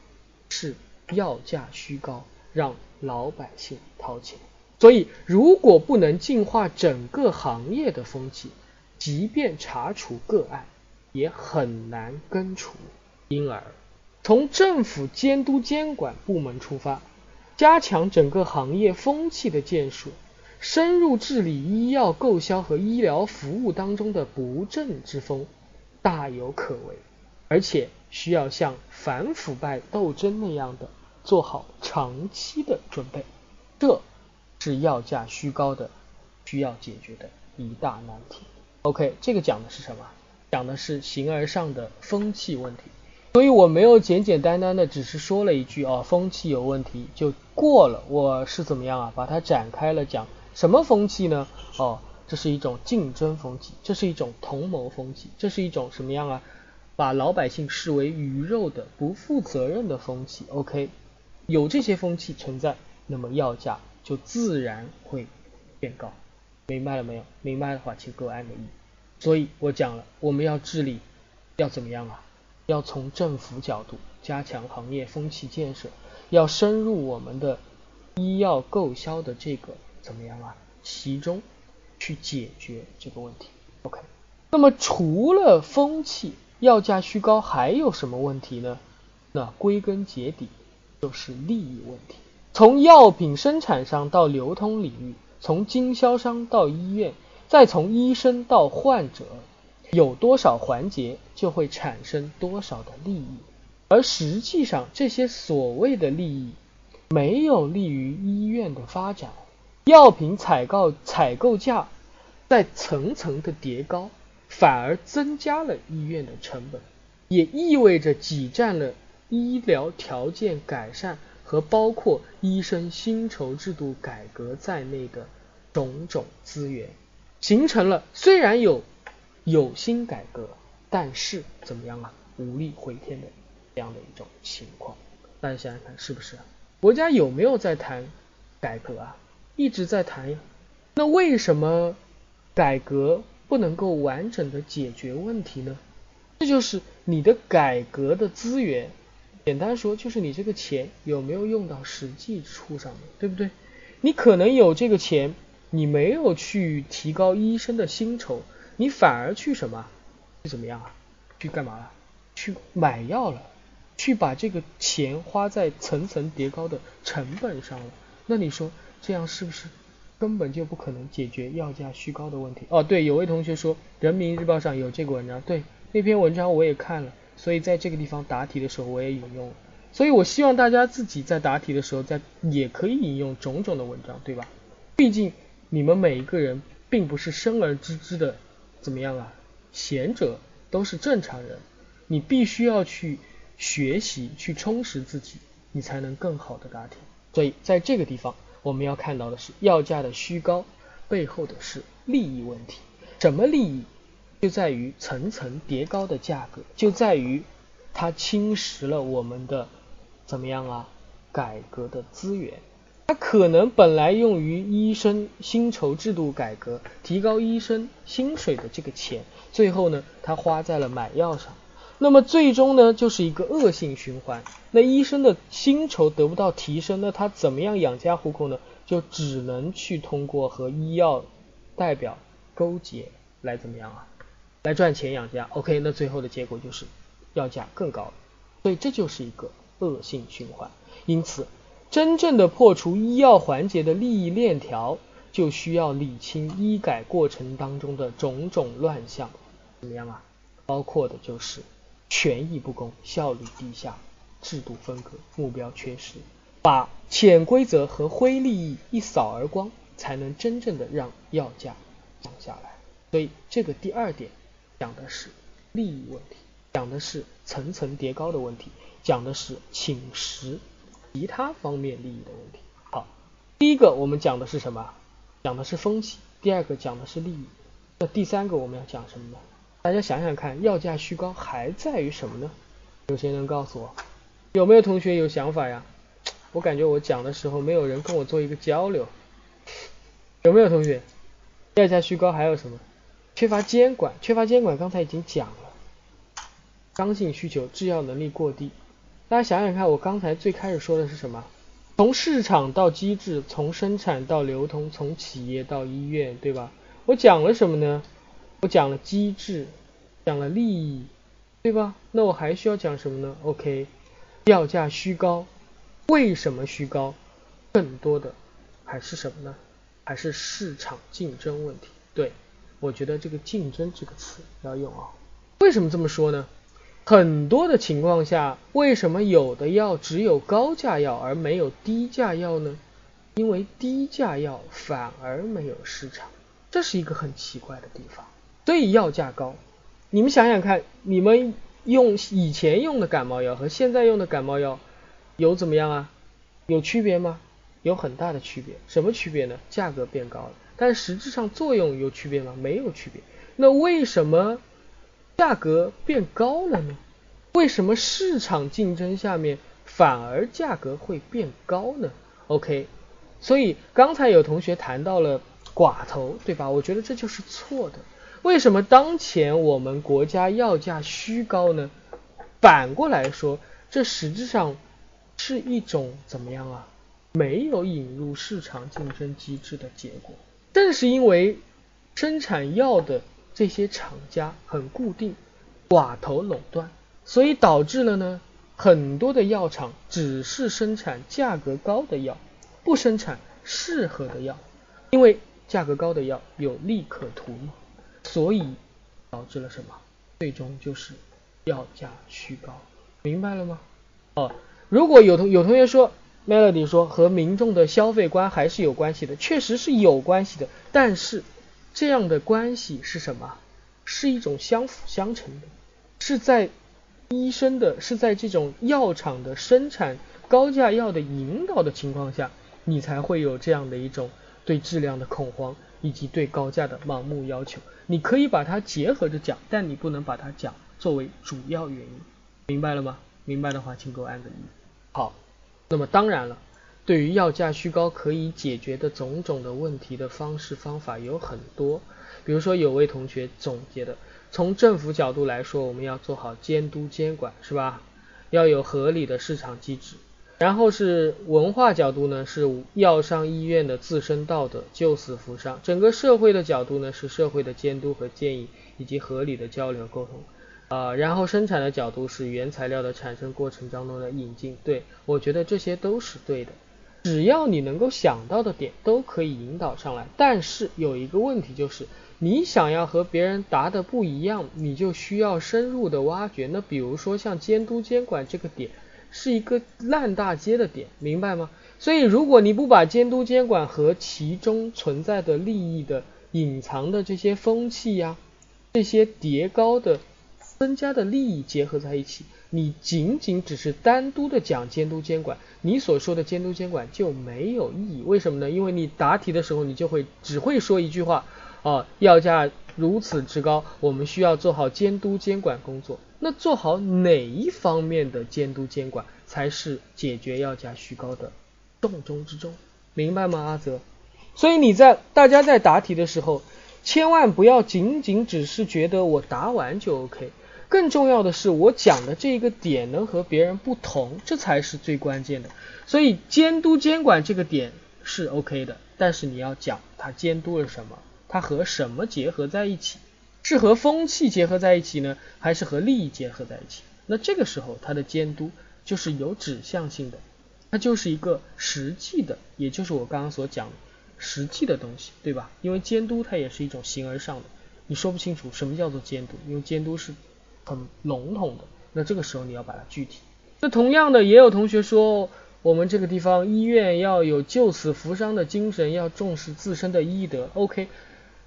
是药价虚高，让老百姓掏钱。所以，如果不能净化整个行业的风气，即便查处个案，也很难根除。因而，从政府监督监管部门出发，加强整个行业风气的建设，深入治理医药购销和医疗服务当中的不正之风，大有可为。而且需要像反腐败斗争那样的做好长期的准备，这是药价虚高的需要解决的一大难题。OK，这个讲的是什么？讲的是形而上的风气问题。所以我没有简简单单的只是说了一句哦，风气有问题就过了。我是怎么样啊？把它展开了讲，什么风气呢？哦，这是一种竞争风气，这是一种同谋风气，这是一种什么样啊？把老百姓视为鱼肉的不负责任的风气，OK，有这些风气存在，那么药价就自然会变高，明白了没有？明白的话，请各位按个一。所以我讲了，我们要治理，要怎么样啊？要从政府角度加强行业风气建设，要深入我们的医药购销的这个怎么样啊？其中去解决这个问题，OK。那么除了风气，药价虚高还有什么问题呢？那归根结底就是利益问题。从药品生产商到流通领域，从经销商到医院，再从医生到患者，有多少环节就会产生多少的利益。而实际上，这些所谓的利益没有利于医院的发展，药品采购采购价在层层的叠高。反而增加了医院的成本，也意味着挤占了医疗条件改善和包括医生薪酬制度改革在内的种种资源，形成了虽然有有心改革，但是怎么样啊，无力回天的这样的一种情况。大家想想看，是不是？国家有没有在谈改革啊？一直在谈呀。那为什么改革？不能够完整的解决问题呢？这就是你的改革的资源，简单说就是你这个钱有没有用到实际处上，对不对？你可能有这个钱，你没有去提高医生的薪酬，你反而去什么？去怎么样啊？去干嘛了？去买药了，去把这个钱花在层层叠高的成本上了。那你说这样是不是？根本就不可能解决药价虚高的问题。哦，对，有位同学说人民日报上有这个文章，对，那篇文章我也看了，所以在这个地方答题的时候我也引用了。所以我希望大家自己在答题的时候，在也可以引用种种的文章，对吧？毕竟你们每一个人并不是生而知之的，怎么样啊？贤者都是正常人，你必须要去学习，去充实自己，你才能更好的答题。所以在这个地方，我们要看到的是要价的虚高背后的是利益问题。什么利益？就在于层层叠高的价格，就在于它侵蚀了我们的。怎么样啊？改革的资源，它可能本来用于医生薪酬制度改革、提高医生薪水的这个钱，最后呢，它花在了买药上。那么最终呢，就是一个恶性循环。那医生的薪酬得不到提升，那他怎么样养家糊口呢？就只能去通过和医药代表勾结来怎么样啊？来赚钱养家。OK，那最后的结果就是药价更高了。所以这就是一个。恶性循环，因此，真正的破除医药环节的利益链条，就需要理清医改过程当中的种种乱象。怎么样啊？包括的就是权益不公、效率低下、制度分割、目标缺失，把潜规则和灰利益一扫而光，才能真正的让药价降下来。所以，这个第二点讲的是利益问题，讲的是层层叠高的问题。讲的是侵蚀其他方面利益的问题。好，第一个我们讲的是什么？讲的是风险。第二个讲的是利益。那第三个我们要讲什么呢？大家想想看，药价虚高还在于什么呢？有谁能告诉我？有没有同学有想法呀？我感觉我讲的时候没有人跟我做一个交流。有没有同学？药价虚高还有什么？缺乏监管。缺乏监管，刚才已经讲了。刚性需求，制药能力过低。大家想想看，我刚才最开始说的是什么？从市场到机制，从生产到流通，从企业到医院，对吧？我讲了什么呢？我讲了机制，讲了利益，对吧？那我还需要讲什么呢？OK，药价虚高，为什么虚高？更多的还是什么呢？还是市场竞争问题。对，我觉得这个竞争这个词要用啊。为什么这么说呢？很多的情况下，为什么有的药只有高价药而没有低价药呢？因为低价药反而没有市场，这是一个很奇怪的地方。所以药价高，你们想想看，你们用以前用的感冒药和现在用的感冒药有怎么样啊？有区别吗？有很大的区别。什么区别呢？价格变高了，但实质上作用有区别吗？没有区别。那为什么？价格变高了呢？为什么市场竞争下面反而价格会变高呢？OK，所以刚才有同学谈到了寡头，对吧？我觉得这就是错的。为什么当前我们国家药价虚高呢？反过来说，这实质上是一种怎么样啊？没有引入市场竞争机制的结果。正是因为生产药的。这些厂家很固定，寡头垄断，所以导致了呢，很多的药厂只是生产价格高的药，不生产适合的药，因为价格高的药有利可图嘛，所以导致了什么？最终就是药价虚高，明白了吗？哦，如果有同有同学说，Melody 说和民众的消费观还是有关系的，确实是有关系的，但是。这样的关系是什么？是一种相辅相成的，是在医生的，是在这种药厂的生产高价药的引导的情况下，你才会有这样的一种对质量的恐慌，以及对高价的盲目要求。你可以把它结合着讲，但你不能把它讲作为主要原因，明白了吗？明白的话，请给我按个一。好，那么当然了。对于药价虚高可以解决的种种的问题的方式方法有很多，比如说有位同学总结的，从政府角度来说，我们要做好监督监管，是吧？要有合理的市场机制。然后是文化角度呢，是药商医院的自身道德，救死扶伤。整个社会的角度呢，是社会的监督和建议以及合理的交流沟通。啊，然后生产的角度是原材料的产生过程当中的引进。对我觉得这些都是对的。只要你能够想到的点都可以引导上来，但是有一个问题就是，你想要和别人答的不一样，你就需要深入的挖掘。那比如说像监督监管这个点，是一个烂大街的点，明白吗？所以如果你不把监督监管和其中存在的利益的隐藏的这些风气呀，这些叠高的增加的利益结合在一起，你仅仅只是单独的讲监督监管，你所说的监督监管就没有意义。为什么呢？因为你答题的时候，你就会只会说一句话啊，要价如此之高，我们需要做好监督监管工作。那做好哪一方面的监督监管，才是解决要价虚高的重中之重？明白吗，阿泽？所以你在大家在答题的时候，千万不要仅仅只是觉得我答完就 OK，更重要的是我讲的这个点能和别人不同，这才是最关键的。所以监督监管这个点是 OK 的，但是你要讲它监督了什么，它和什么结合在一起。是和风气结合在一起呢，还是和利益结合在一起？那这个时候它的监督就是有指向性的，它就是一个实际的，也就是我刚刚所讲实际的东西，对吧？因为监督它也是一种形而上的，你说不清楚什么叫做监督，因为监督是很笼统的。那这个时候你要把它具体。那同样的，也有同学说我们这个地方医院要有救死扶伤的精神，要重视自身的医德。OK。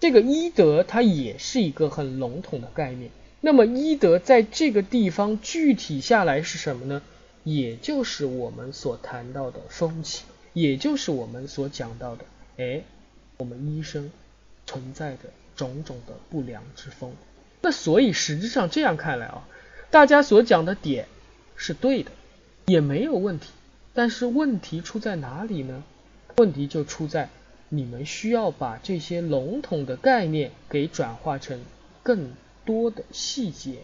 这个医德它也是一个很笼统的概念，那么医德在这个地方具体下来是什么呢？也就是我们所谈到的风气，也就是我们所讲到的，哎，我们医生存在的种种的不良之风。那所以实质上这样看来啊，大家所讲的点是对的，也没有问题。但是问题出在哪里呢？问题就出在。你们需要把这些笼统的概念给转化成更多的细节，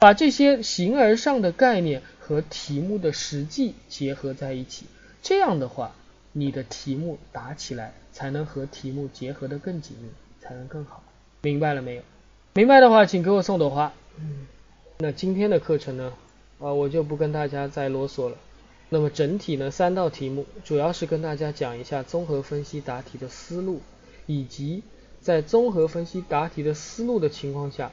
把这些形而上的概念和题目的实际结合在一起。这样的话，你的题目答起来才能和题目结合的更紧密，才能更好。明白了没有？明白的话，请给我送朵花。嗯，那今天的课程呢？啊，我就不跟大家再啰嗦了。那么整体呢，三道题目主要是跟大家讲一下综合分析答题的思路，以及在综合分析答题的思路的情况下，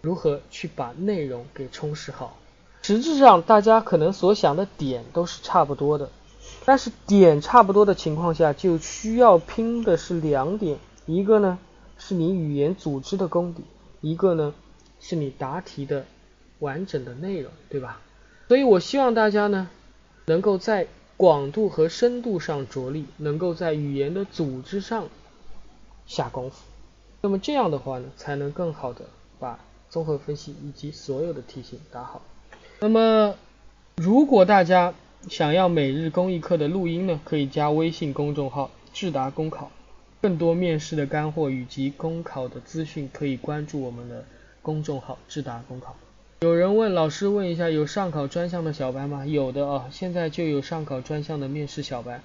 如何去把内容给充实好。实质上，大家可能所想的点都是差不多的，但是点差不多的情况下，就需要拼的是两点，一个呢是你语言组织的功底，一个呢是你答题的完整的内容，对吧？所以我希望大家呢。能够在广度和深度上着力，能够在语言的组织上下功夫，那么这样的话呢，才能更好的把综合分析以及所有的题型答好。那么，如果大家想要每日公益课的录音呢，可以加微信公众号“智达公考”，更多面试的干货以及公考的资讯，可以关注我们的公众号“智达公考”。有人问老师，问一下有上考专项的小班吗？有的啊，现在就有上考专项的面试小班。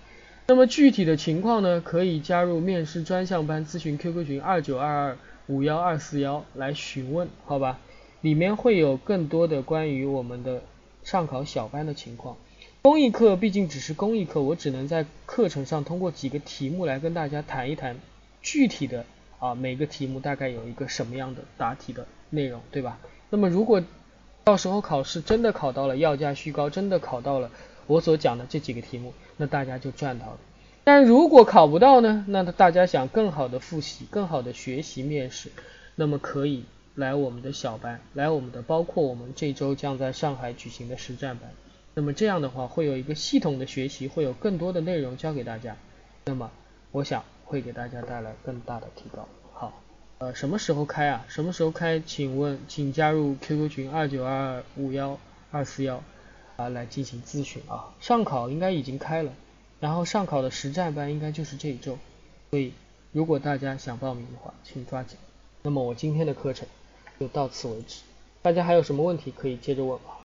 那么具体的情况呢，可以加入面试专项班咨询 QQ 群二九二二五幺二四幺来询问，好吧？里面会有更多的关于我们的上考小班的情况。公益课毕竟只是公益课，我只能在课程上通过几个题目来跟大家谈一谈具体的啊每个题目大概有一个什么样的答题的内容，对吧？那么如果到时候考试真的考到了要价虚高，真的考到了我所讲的这几个题目，那大家就赚到了。但如果考不到呢？那大家想更好的复习、更好的学习面试，那么可以来我们的小班，来我们的包括我们这周将在上海举行的实战班。那么这样的话会有一个系统的学习，会有更多的内容教给大家。那么我想会给大家带来更大的提高。好呃，什么时候开啊？什么时候开？请问，请加入 QQ 群二九二二五幺二四幺啊，来进行咨询啊。上考应该已经开了，然后上考的实战班应该就是这一周，所以如果大家想报名的话，请抓紧。那么我今天的课程就到此为止，大家还有什么问题可以接着问啊。